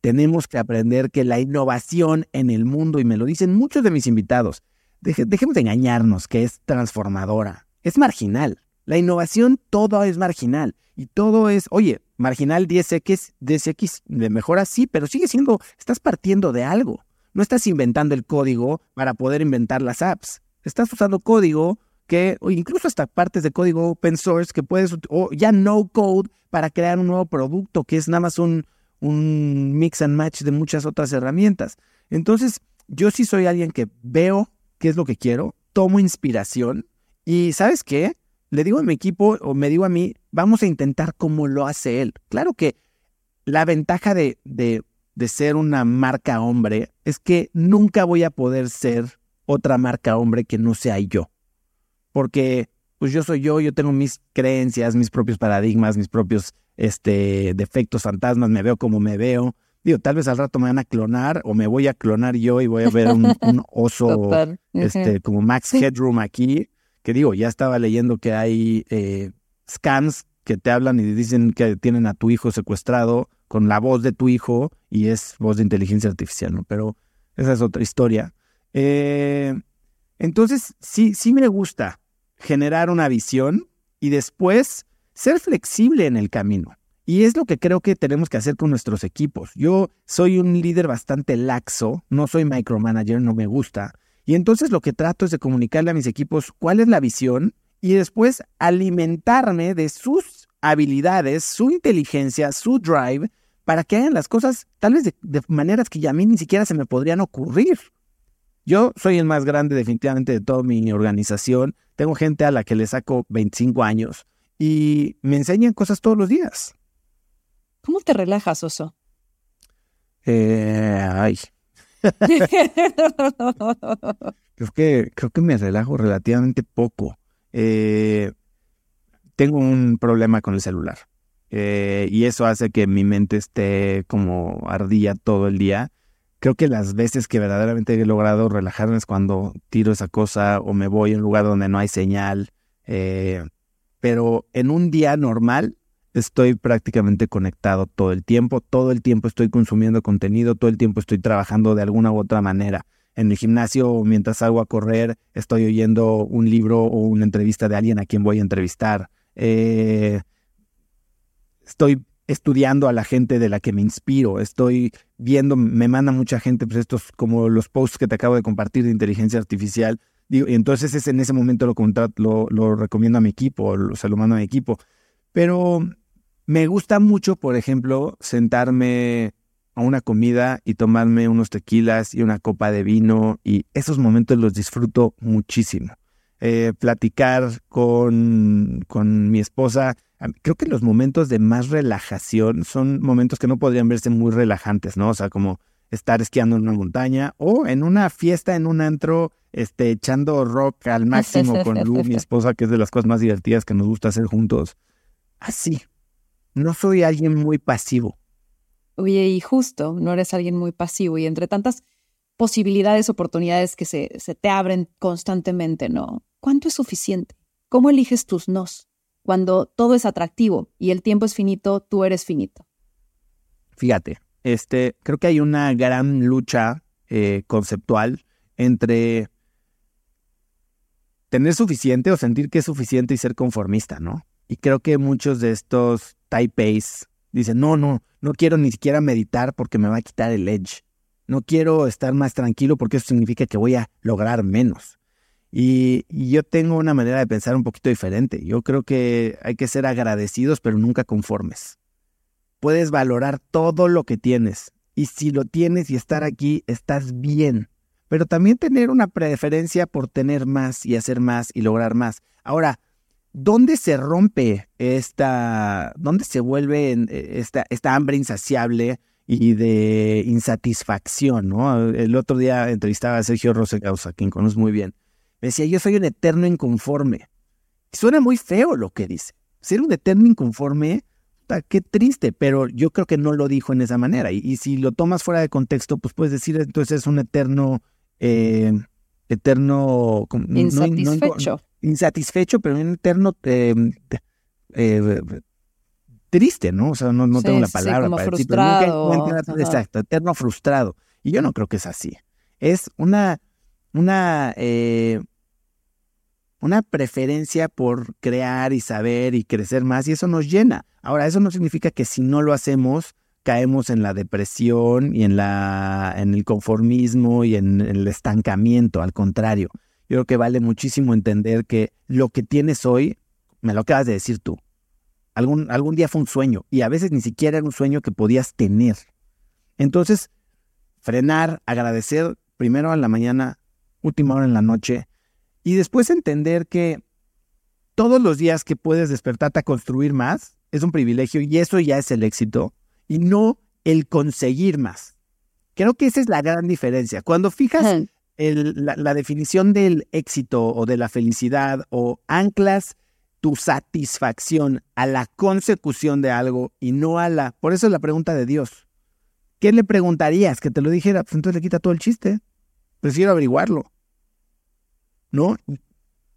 tenemos que aprender que la innovación en el mundo, y me lo dicen muchos de mis invitados, dejemos de engañarnos que es transformadora, es marginal. La innovación todo es marginal y todo es, oye, marginal 10x, 10x de mejora sí, pero sigue siendo, estás partiendo de algo. No estás inventando el código para poder inventar las apps. Estás usando código que, o incluso hasta partes de código open source que puedes, o ya no code para crear un nuevo producto que es nada más un, un mix and match de muchas otras herramientas. Entonces, yo sí soy alguien que veo qué es lo que quiero, tomo inspiración y ¿sabes qué? Le digo a mi equipo o me digo a mí, vamos a intentar como lo hace él. Claro que la ventaja de, de, de ser una marca hombre es que nunca voy a poder ser otra marca hombre que no sea yo. Porque pues yo soy yo, yo tengo mis creencias, mis propios paradigmas, mis propios este, defectos, fantasmas, me veo como me veo. Digo, tal vez al rato me van a clonar o me voy a clonar yo y voy a ver un, oso este, como Max Headroom aquí, que digo, ya estaba leyendo que hay eh, scans que te hablan y dicen que tienen a tu hijo secuestrado con la voz de tu hijo y es voz de inteligencia artificial, ¿no? Pero esa es otra historia. Eh, entonces, sí, sí me gusta generar una visión y después ser flexible en el camino. Y es lo que creo que tenemos que hacer con nuestros equipos. Yo soy un líder bastante laxo, no soy micromanager, no me gusta. Y entonces lo que trato es de comunicarle a mis equipos cuál es la visión y después alimentarme de sus habilidades, su inteligencia, su drive, para que hagan las cosas tal vez de, maneras que a mí ni siquiera se me podrían ocurrir. Yo soy el más grande definitivamente de toda mi organización. Tengo gente a la que le saco 25 años y me enseñan cosas todos los días. ¿Cómo te relajas, Oso? Eh, ay. creo, que, creo que me relajo relativamente poco. Eh, tengo un problema con el celular. Eh, y eso hace que mi mente esté como ardilla todo el día. Creo que las veces que verdaderamente he logrado relajarme es cuando tiro esa cosa o me voy a un lugar donde no hay señal. Eh, pero en un día normal estoy prácticamente conectado todo el tiempo, todo el tiempo estoy consumiendo contenido, todo el tiempo estoy trabajando de alguna u otra manera. En el gimnasio, mientras salgo a correr, estoy oyendo un libro o una entrevista de alguien a quien voy a entrevistar. Eh, estoy estudiando a la gente de la que me inspiro, estoy viendo, me manda mucha gente, pues estos como los posts que te acabo de compartir de inteligencia artificial, y entonces es en ese momento lo, lo, lo recomiendo a mi equipo, lo, se lo mando a mi equipo. Pero me gusta mucho, por ejemplo, sentarme a una comida y tomarme unos tequilas y una copa de vino y esos momentos los disfruto muchísimo. Eh, platicar con, con mi esposa, creo que los momentos de más relajación son momentos que no podrían verse muy relajantes, ¿no? O sea, como estar esquiando en una montaña o en una fiesta en un antro, este, echando rock al máximo con Lu, mi esposa, que es de las cosas más divertidas que nos gusta hacer juntos. Así, no soy alguien muy pasivo. Oye, y justo, no eres alguien muy pasivo y entre tantas posibilidades, oportunidades que se, se te abren constantemente, ¿no? ¿Cuánto es suficiente? ¿Cómo eliges tus nos? Cuando todo es atractivo y el tiempo es finito, tú eres finito. Fíjate, este, creo que hay una gran lucha eh, conceptual entre tener suficiente o sentir que es suficiente y ser conformista, ¿no? Y creo que muchos de estos typeace dicen, no, no, no quiero ni siquiera meditar porque me va a quitar el edge. No quiero estar más tranquilo porque eso significa que voy a lograr menos. Y, yo tengo una manera de pensar un poquito diferente. Yo creo que hay que ser agradecidos, pero nunca conformes. Puedes valorar todo lo que tienes. Y si lo tienes y estar aquí, estás bien. Pero también tener una preferencia por tener más y hacer más y lograr más. Ahora, ¿dónde se rompe esta, dónde se vuelve eh, esta, esta hambre insaciable y de insatisfacción? ¿no? El otro día entrevistaba a Sergio Rosengausa, quien conozco muy bien me decía, yo soy un eterno inconforme. suena muy feo lo que dice. Ser un eterno inconforme, qué triste, pero yo creo que no lo dijo en esa manera. Y, si lo tomas fuera de contexto, pues puedes decir, entonces es un eterno, eh, eterno... Insatisfecho. insatisfecho, pero un eterno... Eh, eh, triste, ¿no? O sea, no, tengo la palabra para frustrado. decir, exacto, eterno frustrado. Y yo no creo que es así. Es una, una, una preferencia por crear y saber y crecer más y eso nos llena. Ahora, eso no significa que si no lo hacemos caemos en la depresión y en la en el conformismo y en el estancamiento, al contrario. Yo creo que vale muchísimo entender que lo que tienes hoy, me lo acabas de decir tú, algún, algún día fue un sueño y a veces ni siquiera era un sueño que podías tener. Entonces, frenar, agradecer primero a la mañana, última hora en la noche, y después entender que todos los días que puedes despertarte a construir más es un privilegio y eso ya es el éxito y no el conseguir más. Creo que esa es la gran diferencia. Cuando fijas la, definición del éxito o de la felicidad o anclas tu satisfacción a la consecución de algo y no a la... Por eso es la pregunta de Dios. ¿Qué le preguntarías? Que te lo dijera, pues entonces le quita todo el chiste. Prefiero averiguarlo. ¿no?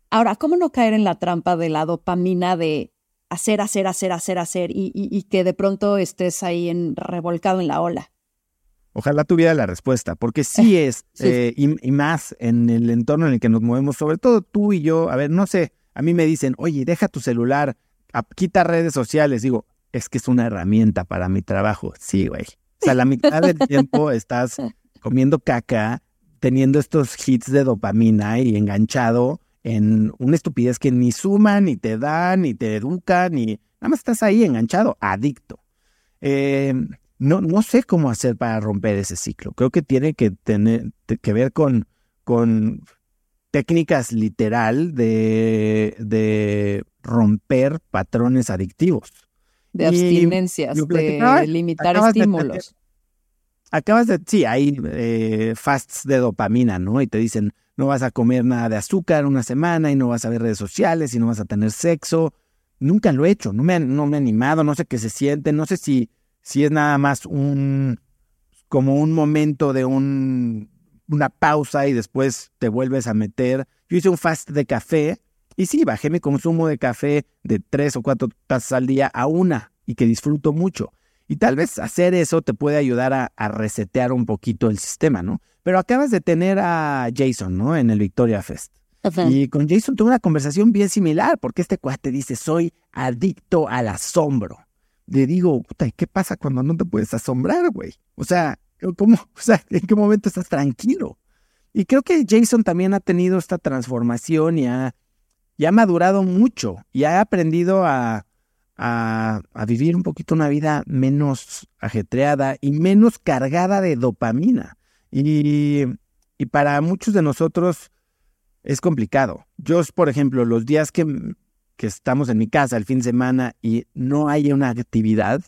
Ahora, ¿cómo no caer en la trampa de la dopamina de hacer, hacer, hacer, hacer, hacer y, que de pronto estés ahí en, revolcado en la ola? Ojalá tuviera la respuesta, porque sí es, eh, y, más en el entorno en el que nos movemos, sobre todo tú y yo, a ver, no sé, a mí me dicen, oye, deja tu celular, quita redes sociales, digo, es que es una herramienta para mi trabajo, sí, güey. O sea, la mitad del tiempo estás comiendo caca, teniendo estos hits de dopamina y enganchado en una estupidez que ni suma, ni te da, ni te educa, ni nada más estás ahí enganchado, adicto. Eh, no, no sé cómo hacer para romper ese ciclo. Creo que tiene que tener que ver con, con técnicas literal de, de romper patrones adictivos. De abstinencias, de limitar estímulos acabas de, sí, hay eh, fasts de dopamina, ¿no? Y te dicen, no vas a comer nada de azúcar una semana y no vas a ver redes sociales y no vas a tener sexo. Nunca lo he hecho, no me, no me he animado, no sé qué se siente, no sé si, si es nada más un, como un momento de un, una pausa y después te vuelves a meter. Yo hice un fast de café y sí, bajé mi consumo de café de tres o cuatro tazas al día a una y que disfruto mucho. Y tal vez hacer eso te puede ayudar a, resetear un poquito el sistema, ¿no? Pero acabas de tener a Jason, ¿no? En el Victoria Fest. Y con Jason tuve una conversación bien similar, porque este cuate dice, soy adicto al asombro. Le digo, puta, ¿qué pasa cuando no te puedes asombrar, güey? O sea, ¿cómo? O sea, ¿en qué momento estás tranquilo? Y creo que Jason también ha tenido esta transformación y ha, y ha madurado mucho y ha aprendido a, a, vivir un poquito una vida menos ajetreada y menos cargada de dopamina. Y, y para muchos de nosotros es complicado. Yo, por ejemplo, los días que, que estamos en mi casa el fin de semana y no hay una actividad,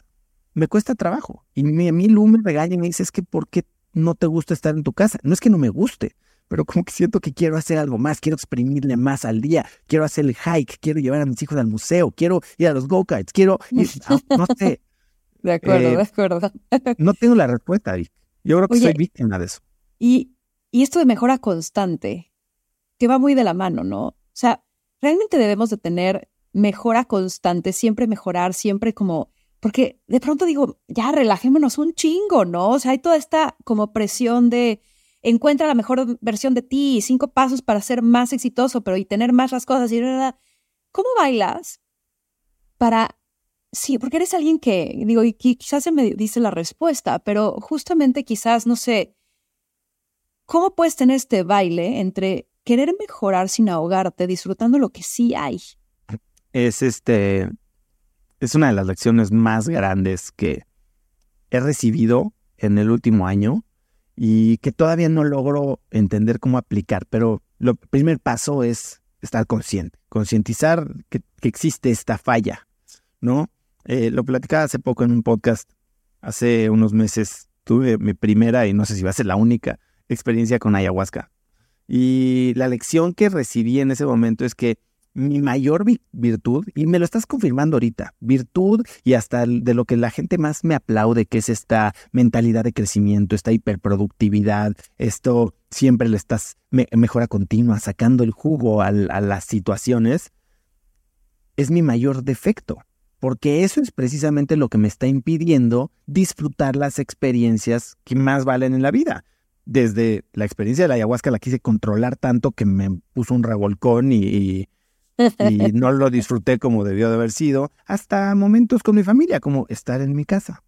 me cuesta trabajo. Y a mí me regaña y me dice, es que ¿por qué no te gusta estar en tu casa? No es que no me guste, pero como que siento que quiero hacer algo más, quiero exprimirle más al día, quiero hacer el hike, quiero llevar a mis hijos al museo, quiero ir a los go-karts, quiero, no, sé. De acuerdo, de eh, acuerdo. no tengo la respuesta, Vic. Yo creo que soy víctima de eso. Y, y esto de mejora constante, que va muy de la mano, ¿no? O sea, realmente debemos de tener mejora constante, siempre mejorar, siempre como, porque de pronto digo, ya relajémonos un chingo, ¿no? O sea, hay toda esta como presión de, encuentra la mejor versión de ti, cinco pasos para ser más exitoso, pero y tener más las cosas y. ¿Cómo bailas para sí, porque eres alguien que digo y quizás se me dice la respuesta, pero justamente quizás no sé cómo puedes tener este baile entre querer mejorar sin ahogarte, disfrutando lo que sí hay. Es este, es una de las lecciones más grandes que he recibido en el último año y que todavía no logro entender cómo aplicar, pero lo primer paso es estar consciente, concientizar que, existe esta falla, ¿no? Eh, lo platicaba hace poco en un podcast, hace unos meses tuve mi primera y no sé si va a ser la única experiencia con ayahuasca. Y la lección que recibí en ese momento es que mi mayor virtud, y me lo estás confirmando ahorita, virtud y hasta de lo que la gente más me aplaude, que es esta mentalidad de crecimiento, esta hiperproductividad, esto siempre le estás mejora continua, sacando el jugo a las situaciones, es mi mayor defecto, porque eso es precisamente lo que me está impidiendo disfrutar las experiencias que más valen en la vida. Desde la experiencia de la ayahuasca la quise controlar tanto que me puso un revolcón y no lo disfruté como debió de haber sido, hasta momentos con mi familia, como estar en mi casa.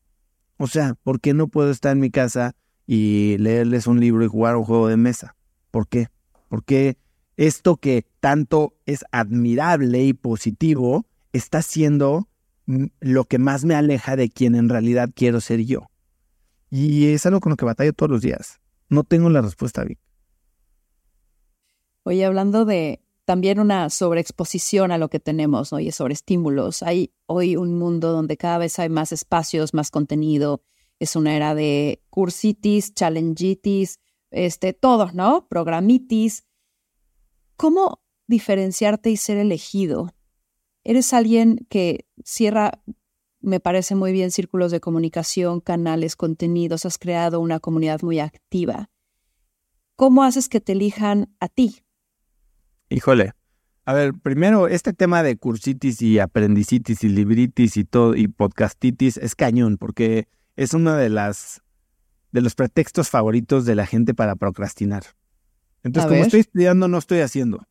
O sea, ¿por qué no puedo estar en mi casa y leerles un libro y jugar un juego de mesa? ¿Por qué? Porque esto que tanto es admirable y positivo está siendo lo que más me aleja de quien en realidad quiero ser yo. Y es algo con lo que batallo todos los días. No tengo la respuesta, Vic. Oye, hablando de también una sobreexposición a lo que tenemos, ¿no? Y sobre estímulos. Hay hoy un mundo donde cada vez hay más espacios, más contenido. Es una era de cursitis, challengitis, este, todo, ¿no? Programitis. ¿Cómo diferenciarte y ser elegido? Eres alguien que cierra, me parece muy bien, círculos de comunicación, canales, contenidos, has creado una comunidad muy activa. ¿Cómo haces que te elijan a ti? Híjole. A ver, primero, este tema de cursitis y aprendicitis y libritis y todo, y podcastitis es cañón, porque es uno de las de los pretextos favoritos de la gente para procrastinar. Entonces, como estoy estudiando, no estoy haciendo.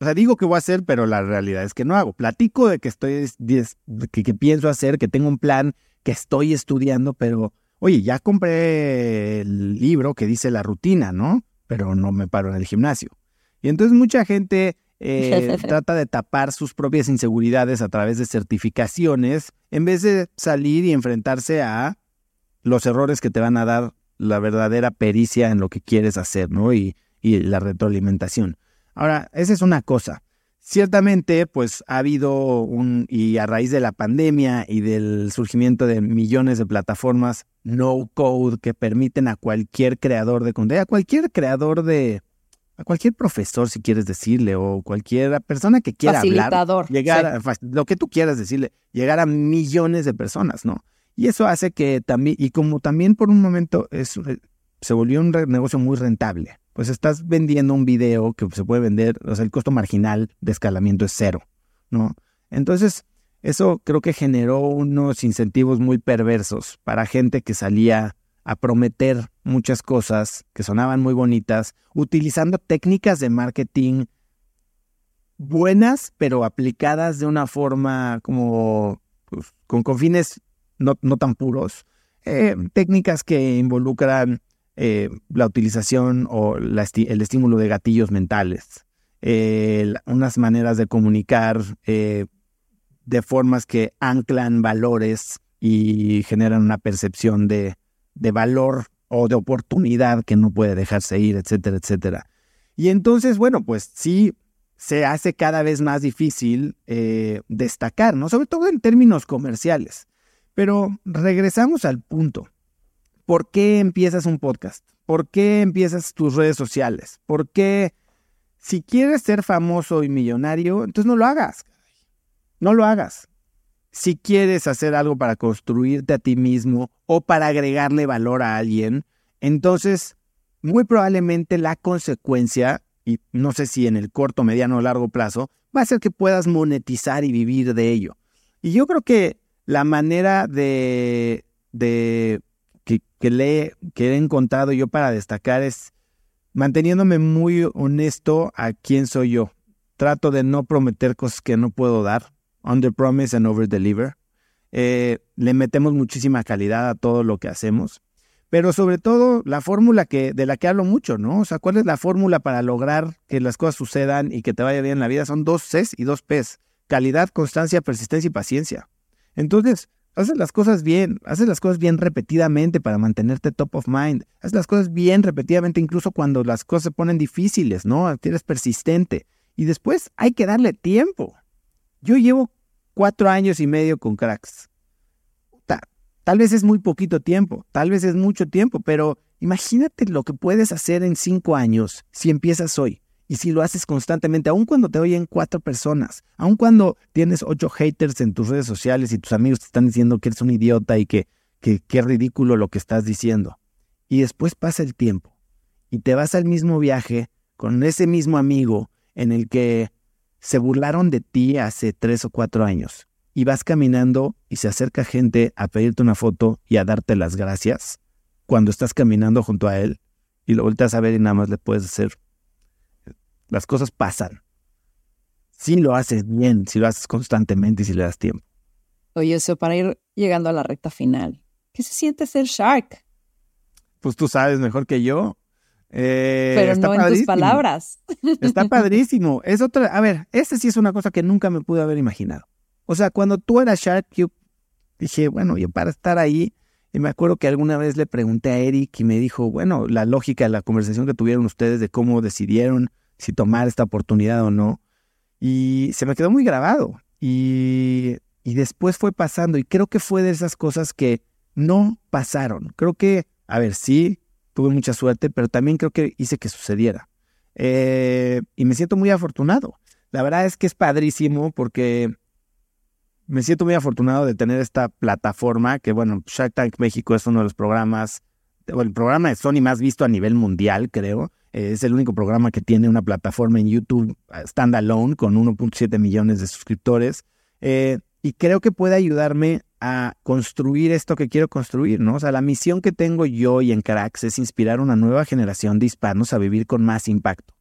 O sea, digo que voy a hacer, pero la realidad es que no hago. Platico de que estoy, que, que pienso hacer, que tengo un plan, que estoy estudiando, pero, oye, ya compré el libro que dice la rutina, ¿no? Pero no me paro en el gimnasio. Y entonces mucha gente eh, trata de tapar sus propias inseguridades a través de certificaciones en vez de salir y enfrentarse a los errores que te van a dar la verdadera pericia en lo que quieres hacer, ¿no? Y, y la retroalimentación. Ahora, esa es una cosa. Ciertamente, pues ha habido un, y a raíz de la pandemia y del surgimiento de millones de plataformas no code que permiten a cualquier creador de contenido, a cualquier creador de, a cualquier profesor, si quieres decirle, o cualquier persona que quiera hablar, llegar a, lo que tú quieras decirle, llegar a millones de personas, ¿no? Y eso hace que también, y como también por un momento es, se volvió un negocio muy rentable, pues estás vendiendo un video que se puede vender, o sea, el costo marginal de escalamiento es cero, ¿no? Entonces, eso creo que generó unos incentivos muy perversos para gente que salía a prometer muchas cosas que sonaban muy bonitas, utilizando técnicas de marketing buenas, pero aplicadas de una forma como pues, con, confines no, tan puros. Eh, técnicas que involucran eh, la utilización o el estímulo de gatillos mentales, eh, unas maneras de comunicar de formas que anclan valores y generan una percepción de, de valor o de oportunidad que no puede dejarse ir, etcétera, etcétera. Y entonces, bueno, pues sí se hace cada vez más difícil eh, destacar, ¿no? Sobre todo en términos comerciales. Pero regresamos al punto. ¿Por qué empiezas un podcast? ¿Por qué empiezas tus redes sociales? ¿Por qué, si quieres ser famoso y millonario, entonces no lo hagas? No lo hagas si quieres hacer algo para construirte a ti mismo o para agregarle valor a alguien, entonces muy probablemente la consecuencia, y no sé si en el corto, mediano o largo plazo, va a ser que puedas monetizar y vivir de ello. Y yo creo que la manera de, de que, le, que he encontrado yo para destacar es manteniéndome muy honesto a quién soy yo. Trato de no prometer cosas que no puedo dar under promise and over deliver. Eh, le metemos muchísima calidad a todo lo que hacemos, pero sobre todo la fórmula que, de la que hablo mucho, ¿no? O sea, ¿cuál es la fórmula para lograr que las cosas sucedan y que te vaya bien en la vida? Son dos Cs y dos Ps. Calidad, constancia, persistencia y paciencia. Entonces, haces las cosas bien, haces las cosas bien repetidamente para mantenerte top of mind. Haces las cosas bien repetidamente incluso cuando las cosas se ponen difíciles, ¿no? Eres persistente. Y después hay que darle tiempo. Yo llevo cuatro años y medio con cracks. Tal vez es muy poquito tiempo, tal vez es mucho tiempo, pero imagínate lo que puedes hacer en cinco años si empiezas hoy. Y si lo haces constantemente, aun cuando te oyen cuatro personas, aun cuando tienes ocho haters en tus redes sociales y tus amigos te están diciendo que eres un idiota y que qué ridículo lo que estás diciendo. Y después pasa el tiempo y te vas al mismo viaje con ese mismo amigo en el que se burlaron de ti hace tres o cuatro años y vas caminando y se acerca gente a pedirte una foto y a darte las gracias cuando estás caminando junto a él y lo volteas a ver y nada más le puedes hacer. Las cosas pasan. Si lo haces bien, si lo haces constantemente y si le das tiempo. Oye, eso para ir llegando a la recta final, ¿qué se siente ser Shark? Pues tú sabes mejor que yo. Eh, Pero no en tus palabras. Está padrísimo. Es otra, a ver, esta sí es una cosa que nunca me pude haber imaginado. O sea, cuando tú eras Shark, dije, bueno, yo para estar ahí, y me acuerdo que alguna vez le pregunté a Eric y me dijo, bueno, la lógica de la conversación que tuvieron ustedes de cómo decidieron si tomar esta oportunidad o no. Y se me quedó muy grabado. Y, y después fue pasando. Y creo que fue de esas cosas que no pasaron. Creo que, a ver, sí, tuve mucha suerte, pero también creo que hice que sucediera. Eh, y me siento muy afortunado. La verdad es que es padrísimo porque me siento muy afortunado de tener esta plataforma que, bueno, Shark Tank México es uno de los programas, el programa de Sony más visto a nivel mundial, creo. es el único programa que tiene una plataforma en YouTube eh, standalone con 1.7 millones de suscriptores. Eh, y creo que puede ayudarme a construir esto que quiero construir, ¿no? O sea, la misión que tengo yo y en Cracks es inspirar una nueva generación de hispanos a vivir con más impacto.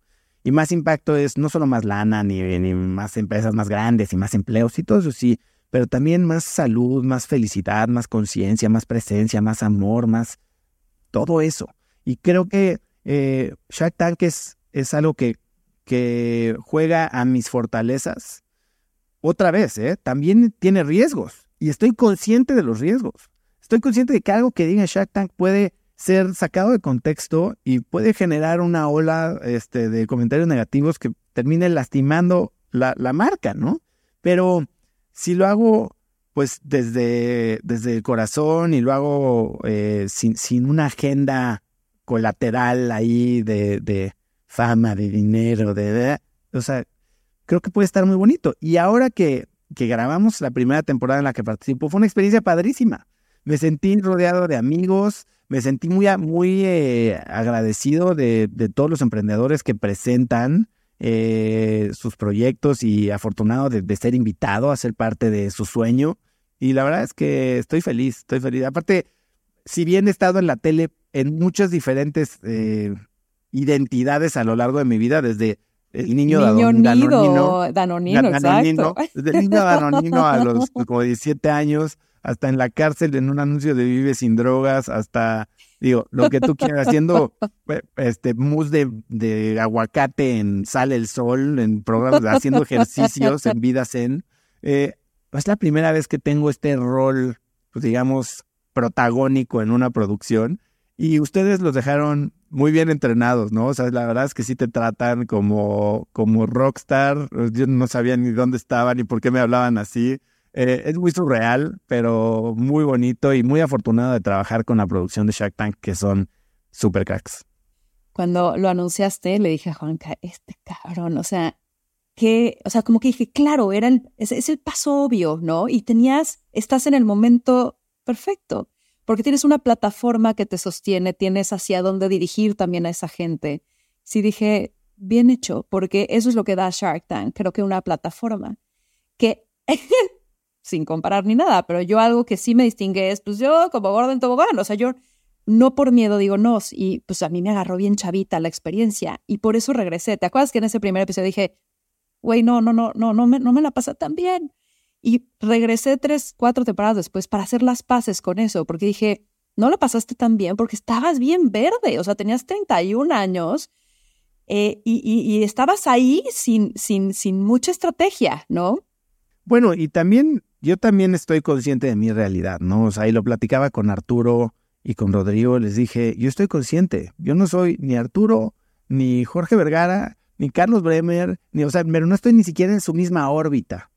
Y más impacto es no solo más lana, ni, ni más empresas más grandes y más empleos y todo eso, sí, pero también más salud, más felicidad, más conciencia, más presencia, más amor, más todo eso. Y creo que eh, Shark Tank es, es algo que, que juega a mis fortalezas. Otra vez, ¿eh? también tiene riesgos y estoy consciente de los riesgos. Estoy consciente de que algo que diga Shark Tank puede ser sacado de contexto y puede generar una ola este, de comentarios negativos que termine lastimando la, marca, ¿no? Pero si lo hago pues desde, desde el corazón y lo hago eh, sin, sin, una agenda colateral ahí de, de fama, de dinero, de, O sea, creo que puede estar muy bonito. Y ahora que, que grabamos la primera temporada en la que participo, fue una experiencia padrísima. Me sentí rodeado de amigos, me sentí muy, muy eh, agradecido de, de, todos los emprendedores que presentan eh, sus proyectos y afortunado de, ser invitado a ser parte de su sueño. Y la verdad es que estoy feliz, estoy feliz. Aparte, si bien he estado en la tele en muchas diferentes eh, identidades a lo largo de mi vida, desde el niño, niño danonino, danonino, danonino desde el niño danonino a los como 17 años, hasta en la cárcel en un anuncio de Vive sin drogas, hasta Digo, lo que tú quieras, haciendo este mousse de, de, aguacate en Sale el Sol, en programas, haciendo ejercicios en Vida Zen. Eh, es la primera vez que tengo este rol, pues digamos, protagónico en una producción. Y ustedes los dejaron muy bien entrenados, ¿no? O sea, la verdad es que sí te tratan como, como rockstar. Yo no sabía ni dónde estaban ni por qué me hablaban así. Eh, es muy surreal, pero muy bonito y muy afortunado de trabajar con la producción de Shark Tank, que son super cracks. Cuando lo anunciaste, le dije a Juanca, este cabrón, o sea, que, o sea, como que dije, claro, era el, es, es el paso obvio, ¿no? Y tenías, estás en el momento perfecto, porque tienes una plataforma que te sostiene, tienes hacia dónde dirigir también a esa gente. Sí dije, bien hecho, porque eso es lo que da Shark Tank, creo que una plataforma que sin comparar ni nada, pero yo algo que sí me distingue es, pues yo como Gordon Tobogán, o sea, yo no por miedo digo no, y pues a mí me agarró bien chavita la experiencia y por eso regresé. ¿Te acuerdas que en ese primer episodio dije, güey, no, no, no, no, no me, no me la pasa tan bien? Y regresé tres, cuatro temporadas después para hacer las paces con eso, porque dije, no lo pasaste tan bien porque estabas bien verde, o sea, tenías 31 años eh, y, y, estabas ahí sin, sin, sin mucha estrategia, ¿no? Bueno, y también yo también estoy consciente de mi realidad, ¿no? O sea, y lo platicaba con Arturo y con Rodrigo, les dije, yo estoy consciente, yo no soy ni Arturo, ni Jorge Vergara, ni Carlos Bremer, ni, o sea, pero no estoy ni siquiera en su misma órbita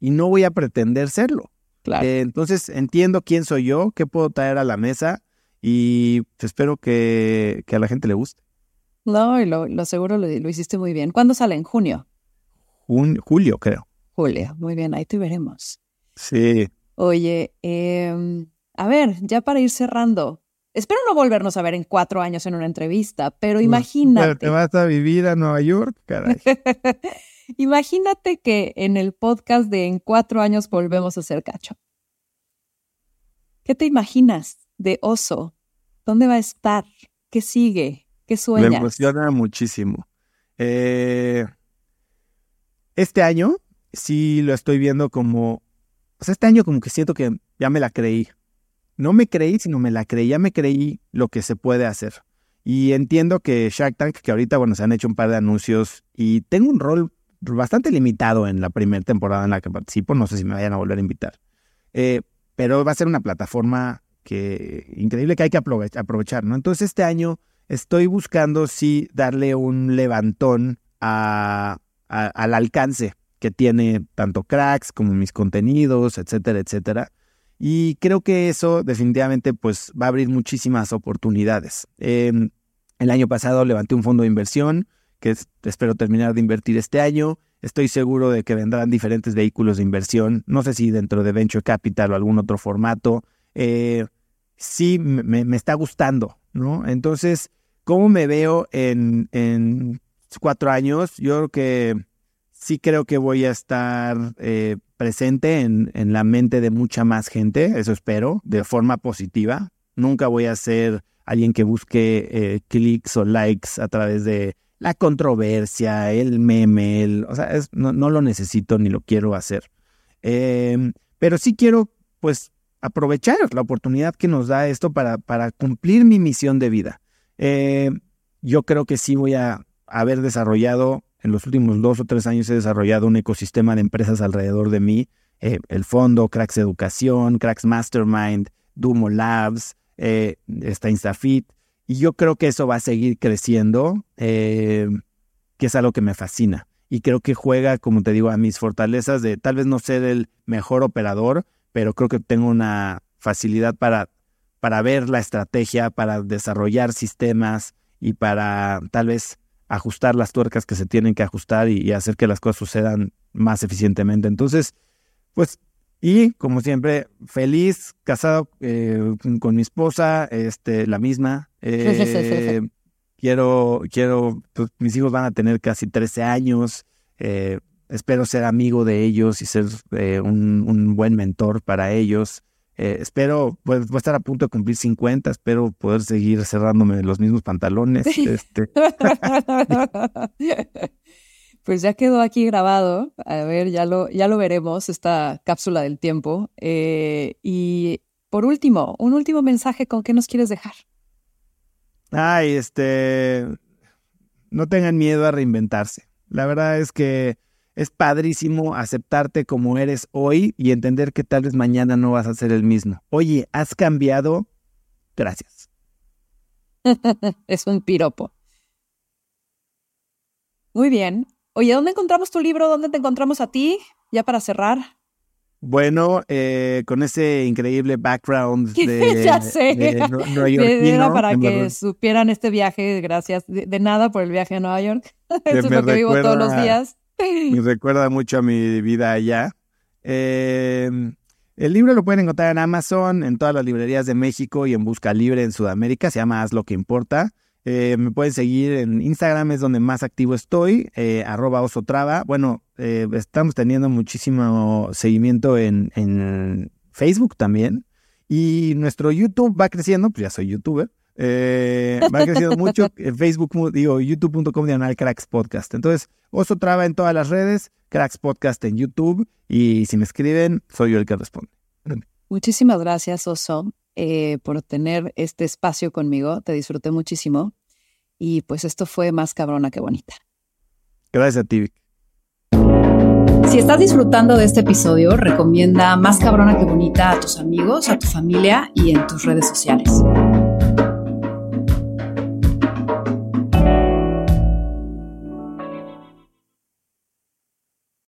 y no voy a pretender serlo. Claro. Eh, entonces entiendo quién soy yo, qué puedo traer a la mesa y espero que, a la gente le guste. No, y lo, seguro lo, hiciste muy bien. ¿Cuándo sale? ¿En junio? julio, creo. Julio, muy bien, ahí te veremos. Sí. Oye, em, a ver, ya para ir cerrando, espero no volvernos a ver en cuatro años en una entrevista, pero imagínate. te vas a vivir a Nueva York, caray. imagínate que en el podcast de en cuatro años volvemos a ser cacho. ¿Qué te imaginas de oso? ¿Dónde va a estar? ¿Qué sigue? ¿Qué sueñas? Me emociona muchísimo. Eh, este año sí lo estoy viendo como pues este año como que siento que ya me la creí. No me creí, sino me la creí, ya me creí lo que se puede hacer. Y entiendo que Shark Tank, que ahorita, bueno, se han hecho un par de anuncios y tengo un rol bastante limitado en la primera temporada en la que participo, no sé si me vayan a volver a invitar. Eh, pero va a ser una plataforma que increíble que hay que aprovechar, ¿no? Entonces este año estoy buscando sí darle un levantón a, al alcance que tiene tanto cracks como mis contenidos, etcétera, etcétera. Y creo que eso definitivamente pues va a abrir muchísimas oportunidades. Em, el año pasado levanté un fondo de inversión que espero terminar de invertir este año. Estoy seguro de que vendrán diferentes vehículos de inversión, no sé si dentro de Venture Capital o algún otro formato. Eh, sí, me, está gustando, ¿no? Entonces, ¿cómo me veo en, en cuatro años? Yo creo que sí creo que voy a estar eh, presente en, en, la mente de mucha más gente, eso espero, de forma positiva. Nunca voy a ser alguien que busque eh, clics o likes a través de la controversia, el meme, o sea, no, no, lo necesito ni lo quiero hacer. Em, pero sí quiero, pues, aprovechar la oportunidad que nos da esto para, para cumplir mi misión de vida. Em, yo creo que sí voy a haber desarrollado en los últimos dos o tres años he desarrollado un ecosistema de empresas alrededor de mí. Eh, el fondo, Cracks Educación, Cracks Mastermind, Dumo Labs, eh, está Instafit. Y yo creo que eso va a seguir creciendo, eh, que es algo que me fascina. Y creo que juega, como te digo, a mis fortalezas de tal vez no ser el mejor operador, pero creo que tengo una facilidad para, para ver la estrategia, para desarrollar sistemas y para tal vez ajustar las tuercas que se tienen que ajustar y, hacer que las cosas sucedan más eficientemente. Entonces, pues, y como siempre, feliz, casado eh, con mi esposa, este, la misma. Eh, quiero, quiero, pues, mis hijos van a tener casi 13 años. Eh, espero ser amigo de ellos y ser un, un, buen mentor para ellos. Eh, espero, pues voy a estar a punto de cumplir 50, espero poder seguir cerrándome los mismos pantalones. Este. pues ya quedó aquí grabado. A ver, ya lo, ya lo veremos, esta cápsula del tiempo. Eh, y por último, un último mensaje, ¿con qué nos quieres dejar? Ay, este, no tengan miedo a reinventarse. La verdad es que es padrísimo aceptarte como eres hoy y entender que tal vez mañana no vas a ser el mismo. Oye, has cambiado. Gracias. es un piropo. Muy bien. Oye, ¿dónde encontramos tu libro? ¿Dónde te encontramos a ti? Ya para cerrar. Bueno, eh, con ese increíble background de, ya sé. Era para que supieran este viaje, gracias. De, nada por el viaje a Nueva York. Eso es lo que vivo todos los días. Me recuerda mucho a mi vida allá. Em, el libro lo pueden encontrar en Amazon, en todas las librerías de México y en Busca Libre en Sudamérica. Se llama Haz lo que importa. Eh, me pueden seguir en Instagram, es donde más activo estoy, eh, arroba osotrava. Bueno, eh, estamos teniendo muchísimo seguimiento en, en Facebook también. Y nuestro YouTube va creciendo, pues ya soy youtuber. Eh, va creciendo mucho. En Facebook, digo, youtube.com diagonal Cracks Podcast. Entonces, Oso Traba en todas las redes, Cracks Podcast en YouTube. Y si me escriben, soy yo el que responde. Muchísimas gracias, Oso. Eh, por tener este espacio conmigo. Te disfruté muchísimo. Y pues esto fue más cabrona que bonita. Gracias a ti. Si estás disfrutando de este episodio, recomienda Más cabrona que bonita a tus amigos, a tu familia y en tus redes sociales.